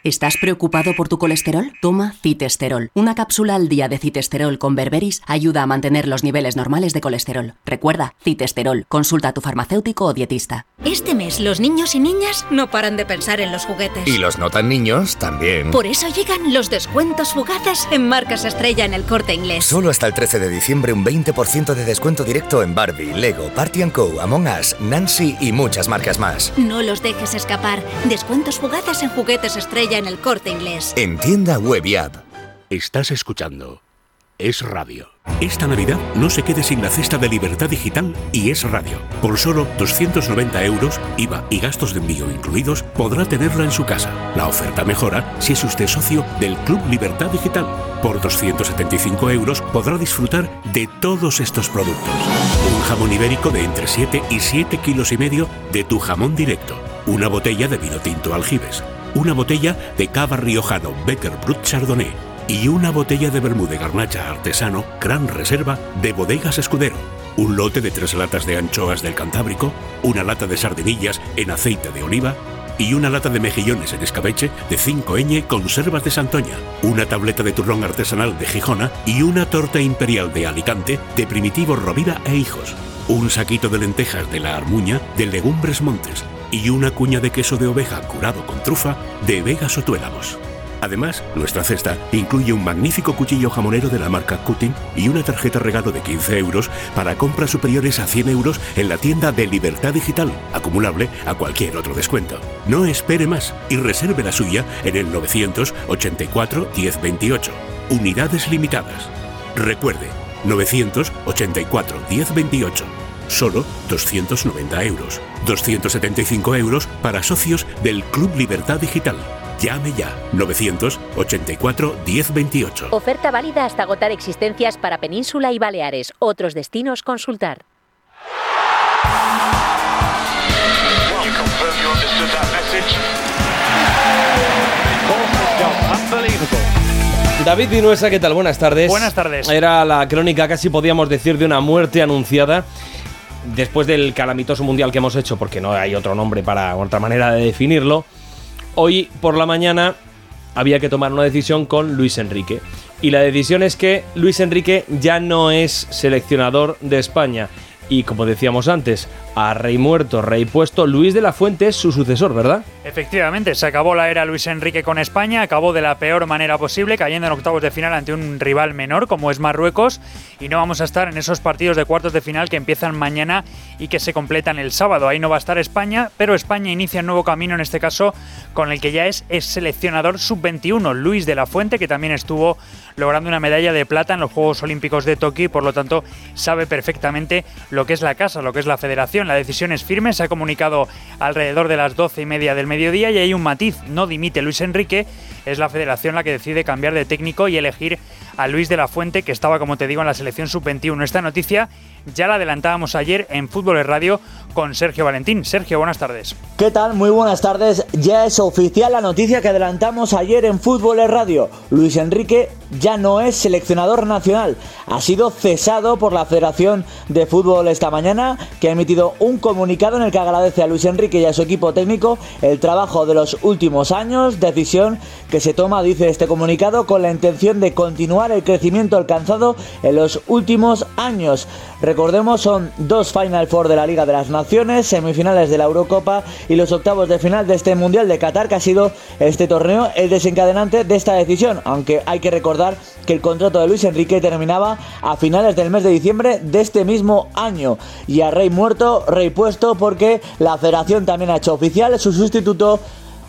¿Estás preocupado por tu colesterol? Toma citesterol. Una cápsula al día de citesterol con berberis ayuda a mantener los niveles normales de colesterol. Recuerda, citesterol. Consulta a tu farmacéutico o dietista. Este mes los niños y niñas no paran de pensar en los juguetes. Y los no tan niños también. Por eso llegan los descuentos fugaces en marcas estrella en el corte inglés. Solo hasta el 13 de diciembre un 20% de descuento directo en Barbie, Lego, Party Co, Among Us, Nancy y muchas marcas más. No los dejes escapar. Descuentos fugaces en juguetes estrella en el corte inglés. En tienda web y app. Estás escuchando. Es Radio. Esta Navidad no se quede sin la cesta de Libertad Digital y es Radio. Por solo 290 euros, IVA y gastos de envío incluidos, podrá tenerla en su casa. La oferta mejora si es usted socio del Club Libertad Digital. Por 275 euros podrá disfrutar de todos estos productos. Un jamón ibérico de entre 7 y 7 kilos y medio de tu jamón directo. Una botella de vino tinto aljibes una botella de cava riojano Becker Brut Chardonnay y una botella de vermú de garnacha artesano Gran Reserva de Bodegas Escudero, un lote de tres latas de anchoas del Cantábrico, una lata de sardinillas en aceite de oliva y una lata de mejillones en escabeche de 5 ñ conservas de Santoña, una tableta de turrón artesanal de Gijona y una torta imperial de Alicante de Primitivo Rovira e Hijos, un saquito de lentejas de la Armuña de Legumbres Montes, y una cuña de queso de oveja curado con trufa de Vega Sotuélamos. Además, nuestra cesta incluye un magnífico cuchillo jamonero de la marca Cutting y una tarjeta regalo de 15 euros para compras superiores a 100 euros en la tienda de Libertad Digital, acumulable a cualquier otro descuento. No espere más y reserve la suya en el 984 1028. Unidades limitadas. Recuerde, 984 1028 solo 290 euros. 275 euros para socios del Club Libertad Digital. Llame ya 984 1028. Oferta válida hasta agotar existencias para Península y Baleares. Otros destinos consultar. David Vinuesa, ¿qué tal? Buenas tardes. Buenas tardes. Era la crónica, casi podíamos decir, de una muerte anunciada después del calamitoso mundial que hemos hecho, porque no hay otro nombre para otra manera de definirlo, hoy por la mañana había que tomar una decisión con Luis Enrique. Y la decisión es que Luis Enrique ya no es seleccionador de España. Y como decíamos antes, a rey muerto, rey puesto, Luis de la Fuente es su sucesor, ¿verdad? Efectivamente, se acabó la era Luis Enrique con España, acabó de la peor manera posible, cayendo en octavos de final ante un rival menor como es Marruecos, y no vamos a estar en esos partidos de cuartos de final que empiezan mañana y que se completan el sábado. Ahí no va a estar España, pero España inicia un nuevo camino en este caso con el que ya es, seleccionador sub-21, Luis de la Fuente, que también estuvo logrando una medalla de plata en los Juegos Olímpicos de Tokio y por lo tanto sabe perfectamente lo que es la casa, lo que es la federación. La decisión es firme, se ha comunicado alrededor de las doce y media del mediodía y hay un matiz, no dimite Luis Enrique, es la federación la que decide cambiar de técnico y elegir a Luis de la Fuente, que estaba, como te digo, en la selección sub-21. Esta noticia ya la adelantábamos ayer en Fútbol Radio con Sergio Valentín. Sergio, buenas tardes. ¿Qué tal? Muy buenas tardes. Ya es oficial la noticia que adelantamos ayer en Fútbol Radio. Luis Enrique ya no es seleccionador nacional. Ha sido cesado por la Federación de Fútbol esta mañana, que ha emitido un comunicado en el que agradece a Luis Enrique y a su equipo técnico el trabajo de los últimos años, decisión que se toma, dice este comunicado, con la intención de continuar el crecimiento alcanzado en los últimos años. Recordemos, son dos Final Four de la Liga de las Naciones, semifinales de la Eurocopa y los octavos de final de este Mundial de Qatar, que ha sido este torneo el desencadenante de esta decisión, aunque hay que recordar que el contrato de Luis Enrique terminaba a finales del mes de diciembre de este mismo año. Y a Rey muerto, Rey puesto, porque la federación también ha hecho oficial su sustituto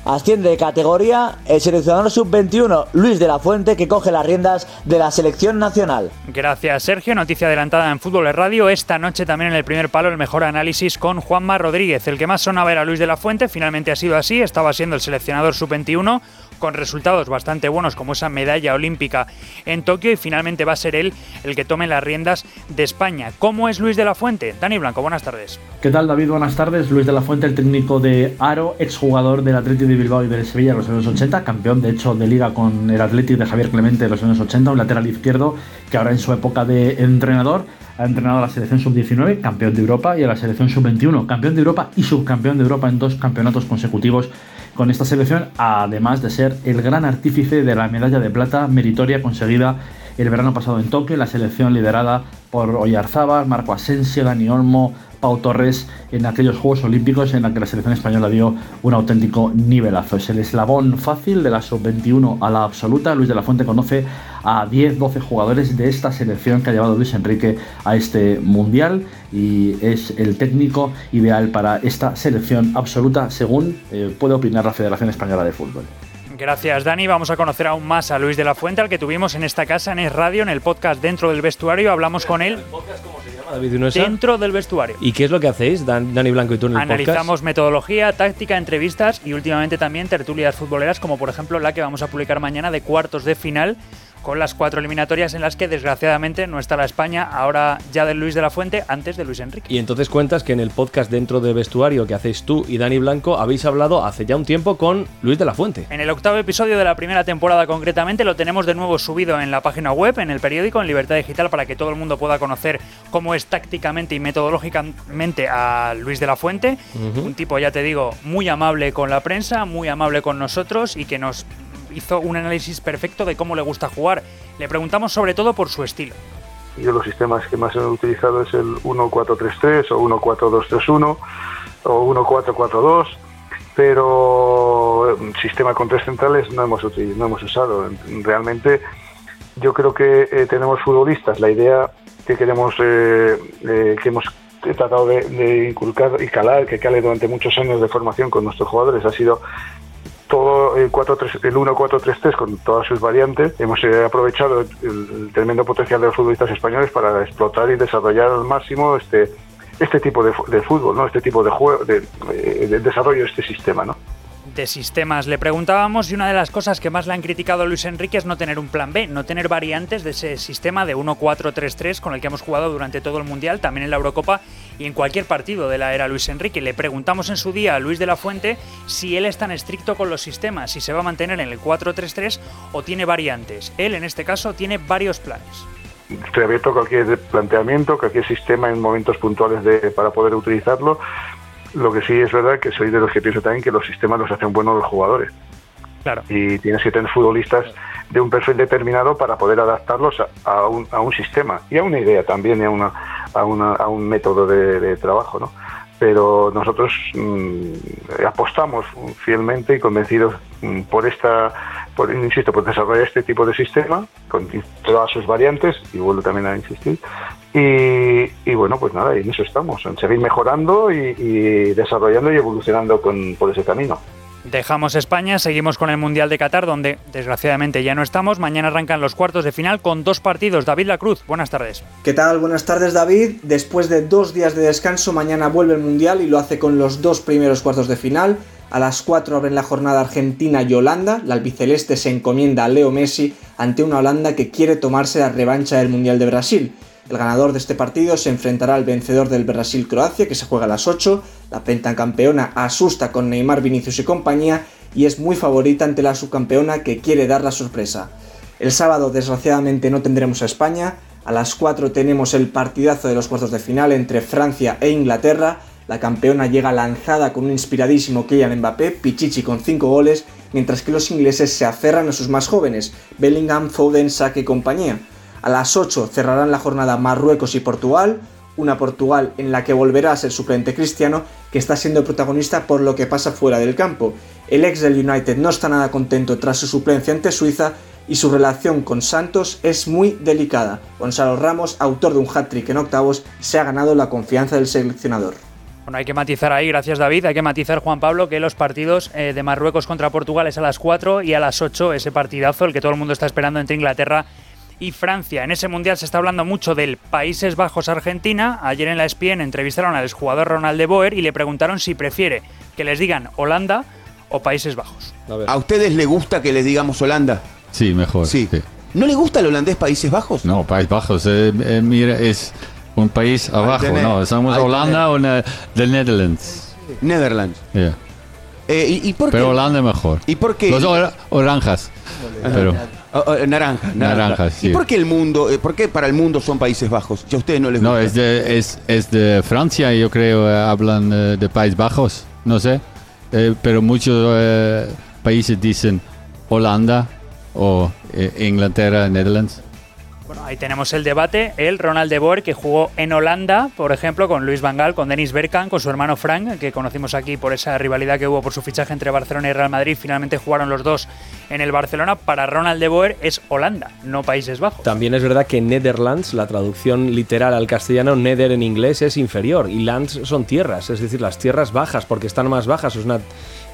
Asciende de categoría el seleccionador sub-21 Luis de la Fuente que coge las riendas de la selección nacional. Gracias Sergio, noticia adelantada en Fútbol Radio. Esta noche también en el primer palo el mejor análisis con Juanma Rodríguez. El que más sonaba era Luis de la Fuente, finalmente ha sido así, estaba siendo el seleccionador sub-21 con resultados bastante buenos como esa medalla olímpica en Tokio y finalmente va a ser él el que tome las riendas de España. ¿Cómo es Luis de la Fuente? Dani Blanco, buenas tardes. ¿Qué tal David? Buenas tardes. Luis de la Fuente, el técnico de Aro, exjugador del Atlético de Bilbao y del Sevilla en los años 80, campeón de hecho de liga con el Atlético de Javier Clemente en los años 80, un lateral izquierdo que ahora en su época de entrenador ha entrenado a la selección sub-19, campeón de Europa, y a la selección sub-21, campeón de Europa y subcampeón de Europa en dos campeonatos consecutivos con esta selección, además de ser el gran artífice de la medalla de plata meritoria conseguida el verano pasado en Tokio, la selección liderada por Oyarzábal, Marco Asensio, Dani Olmo, Pau Torres en aquellos Juegos Olímpicos en la que la selección española dio un auténtico nivelazo. Es el eslabón fácil de la sub-21 a la absoluta. Luis de la Fuente conoce a 10-12 jugadores de esta selección que ha llevado Luis Enrique a este mundial y es el técnico ideal para esta selección absoluta según eh, puede opinar la Federación Española de Fútbol. Gracias, Dani. Vamos a conocer aún más a Luis de la Fuente, al que tuvimos en esta casa, en Es Radio, en el podcast Dentro del Vestuario. Hablamos con él. Dentro del vestuario. ¿Y qué es lo que hacéis, Dani Blanco y tú en el Analizamos metodología, táctica, entrevistas y últimamente también tertulias futboleras, como por ejemplo la que vamos a publicar mañana de cuartos de final con las cuatro eliminatorias en las que desgraciadamente no está la España, ahora ya de Luis de la Fuente, antes de Luis Enrique. Y entonces cuentas que en el podcast dentro de vestuario que hacéis tú y Dani Blanco habéis hablado hace ya un tiempo con Luis de la Fuente. En el octavo episodio de la primera temporada concretamente lo tenemos de nuevo subido en la página web, en el periódico, en Libertad Digital, para que todo el mundo pueda conocer cómo es tácticamente y metodológicamente a Luis de la Fuente. Un tipo, ya te digo, muy amable con la prensa, muy amable con nosotros y que nos hizo un análisis perfecto de cómo le gusta jugar. Le preguntamos sobre todo por su estilo. Yo los sistemas que más he utilizado es el 1-4-3-3 o 1-4-2-3-1 o 1-4-4-2, pero un sistema con tres centrales no hemos, no hemos usado. Realmente yo creo que eh, tenemos futbolistas. La idea que queremos, eh, eh, que hemos tratado de, de, inculcar y calar, que cale durante muchos años de formación con nuestros jugadores, ha sido todo el, 4, 3, el 1-4-3-3 con todas sus variantes. Hemos eh, aprovechado el, tremendo potencial de los futbolistas españoles para explotar y desarrollar al máximo este este tipo de, fútbol, ¿no? este tipo de juego, de, eh, de desarrollo de este sistema. ¿no? De sistemas. Le preguntábamos y una de las cosas que más le han criticado a Luis Enrique es no tener un plan B, no tener variantes de ese sistema de 1-4-3-3 con el que hemos jugado durante todo el Mundial, también en la Eurocopa y en cualquier partido de la era Luis Enrique. Le preguntamos en su día a Luis de la Fuente si él es tan estricto con los sistemas, si se va a mantener en el 4-3-3 o tiene variantes. Él en este caso tiene varios planes. Estoy abierto cualquier planteamiento, cualquier sistema en momentos puntuales de, para poder utilizarlo lo que sí es verdad que soy de los que pienso también que los sistemas los hacen buenos los jugadores. Claro. Y tienes que tener futbolistas de un perfil determinado para poder adaptarlos a, un, a un, sistema y a una idea también y a, una, a, una, a un método de, trabajo, ¿no? Pero nosotros mm, apostamos fielmente y convencidos mm, por esta, por, insisto, por desarrollar este tipo de sistema con todas sus variantes, y vuelvo también a insistir, y, bueno, pues nada, en eso estamos, en seguir mejorando y, desarrollando y evolucionando con, por ese camino. Dejamos España, seguimos con el Mundial de Qatar, donde desgraciadamente ya no estamos. Mañana arrancan los cuartos de final con dos partidos. David Lacruz, buenas tardes. ¿Qué tal? Buenas tardes, David. Después de dos días de descanso, mañana vuelve el Mundial y lo hace con los dos primeros cuartos de final. A las 4 abren la jornada Argentina y Holanda. La albiceleste se encomienda a Leo Messi ante una Holanda que quiere tomarse la revancha del Mundial de Brasil. El ganador de este partido se enfrentará al vencedor del Brasil-Croacia, que se juega a las 8. La pentacampeona asusta con Neymar, Vinicius y compañía y es muy favorita ante la subcampeona que quiere dar la sorpresa. El sábado desgraciadamente no tendremos a España, a las 4 tenemos el partidazo de los cuartos de final entre Francia e Inglaterra, la campeona llega lanzada con un inspiradísimo Kylian Mbappé, Pichichi con 5 goles, mientras que los ingleses se aferran a sus más jóvenes, Bellingham, Foden, Saka y compañía. A las 8 cerrarán la jornada Marruecos y Portugal, una Portugal en la que volverá a ser suplente cristiano, que está siendo protagonista por lo que pasa fuera del campo. El ex del United no está nada contento tras su suplencia ante Suiza y su relación con Santos es muy delicada. Gonzalo Ramos, autor de un hat-trick en octavos, se ha ganado la confianza del seleccionador. Bueno, hay que matizar ahí, gracias David, hay que matizar Juan Pablo que los partidos eh, de Marruecos contra Portugal es a las 4 y a las 8 ese partidazo, el que todo el mundo está esperando entre Inglaterra y Francia. En ese mundial se está hablando mucho del Países Bajos-Argentina. Ayer en la ESPN entrevistaron al jugador Ronald de Boer y le preguntaron si prefiere que les digan Holanda o Países Bajos. A, ustedes les gusta que les digamos Holanda? Sí, mejor. Sí. ¿No le gusta el holandés Países Bajos? No, Países Bajos, eh, eh, mira, es un país abajo, no, somos Holanda o the Netherlands. Netherlands. Yeah. Eh, ¿y, por qué? Pero Holanda mejor. ¿Y por qué? Los or oranjas. Pero, Oh, oh, naranja, naranja. Naranjas, sí. ¿Y por qué el mundo, eh, por qué para el mundo son Países Bajos? Si a ustedes no les gusta. no, es de, es, es de Francia, yo creo, eh, hablan eh, de Países Bajos, no sé. Eh, pero muchos eh, países dicen Holanda o eh, Inglaterra, Netherlands. Bueno, ahí tenemos el debate. El Ronald de Boer, que jugó en Holanda, por ejemplo, con Luis Van Gaal, con Dennis Bergkamp, con su hermano Frank, que conocimos aquí por esa rivalidad que hubo por su fichaje entre Barcelona y Real Madrid. Finalmente jugaron los dos en el Barcelona. Para Ronald de Boer es Holanda, no Países Bajos. También es verdad que Netherlands, la traducción literal al castellano, Nether en inglés es inferior y lands son tierras, es decir, las tierras bajas, porque están más bajas. Es una,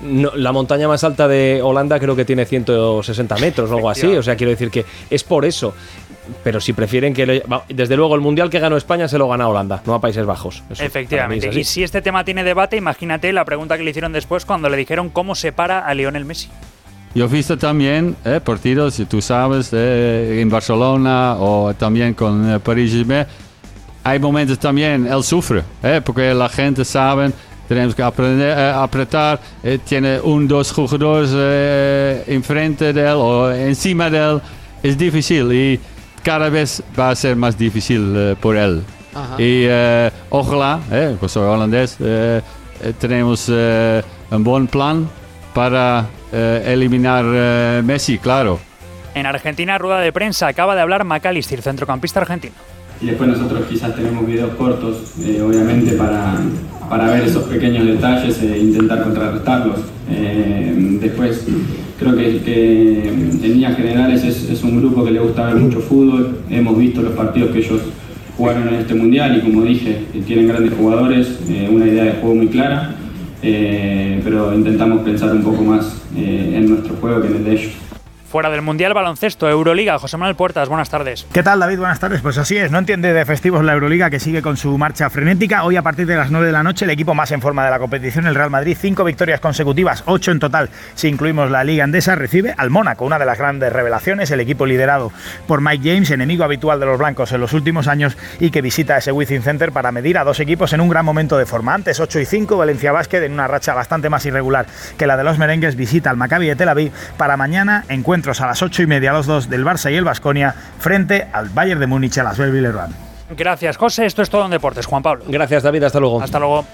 no, la montaña más alta de Holanda creo que tiene 160 metros o algo así, o sea, quiero decir que es por eso. Pero si prefieren que... le- desde luego, el Mundial que ganó España se lo gana Holanda, no a Países Bajos. Eso para Efectivamente. es. Y si este tema tiene debate, imagínate la pregunta que le hicieron después cuando le dijeron cómo separa a Lionel Messi. Yo he visto también eh, partidos, tú sabes, eh, en Barcelona o también con eh, Paris Saint-Germain. Hay momentos también, él sufre, eh, porque la gente sabe, tenemos que aprender a apretar, eh, tiene un, dos jugadores eh, enfrente de él o encima de él, es difícil y cada vez va a ser más difícil eh, por él. Ajá. Y eh, ojalá, eh, pues soy holandés, tenemos un buen plan para eliminar eh, Messi, claro. En Argentina, rueda de prensa, acaba de hablar McAllister, centrocampista argentino. Y después nosotros quizás tenemos videos cortos, eh, obviamente, para, para ver esos pequeños detalles e intentar contrarrestarlos. Eh, después, creo que, que en líneas generales es, un grupo que le gusta ver mucho fútbol. Hemos visto los partidos que ellos jugaron en este mundial y como dije, eh, tienen grandes jugadores, eh, una idea de juego muy clara, eh, pero intentamos pensar un poco más en nuestro juego que en el de ellos. Fuera del Mundial Baloncesto, Euroliga, José Manuel Puertas, buenas tardes. ¿Qué tal, David? Buenas tardes. Pues así es, no entiende de festivos la Euroliga que sigue con su marcha frenética. Hoy, a partir de las 9 de la noche, el equipo más en forma de la competición, el Real Madrid, cinco victorias consecutivas, ocho en total, si incluimos la Liga Andesa, recibe al Mónaco, una de las grandes revelaciones, el equipo liderado por Mike James, enemigo habitual de los blancos en los últimos años y que visita ese Wizzing Center para medir a dos equipos en un gran momento de forma. Antes 8 y 5, Valencia Basket en una racha bastante más irregular que la de los merengues, visita al Maccabi de Tel Aviv para mañana encuentros a las 8 y media los dos del Barça y el Basconia frente al Bayern de Múnich a las Belleroy. Gracias, José. Esto es todo en deportes, Juan Pablo. Gracias, David. Hasta luego. Hasta luego.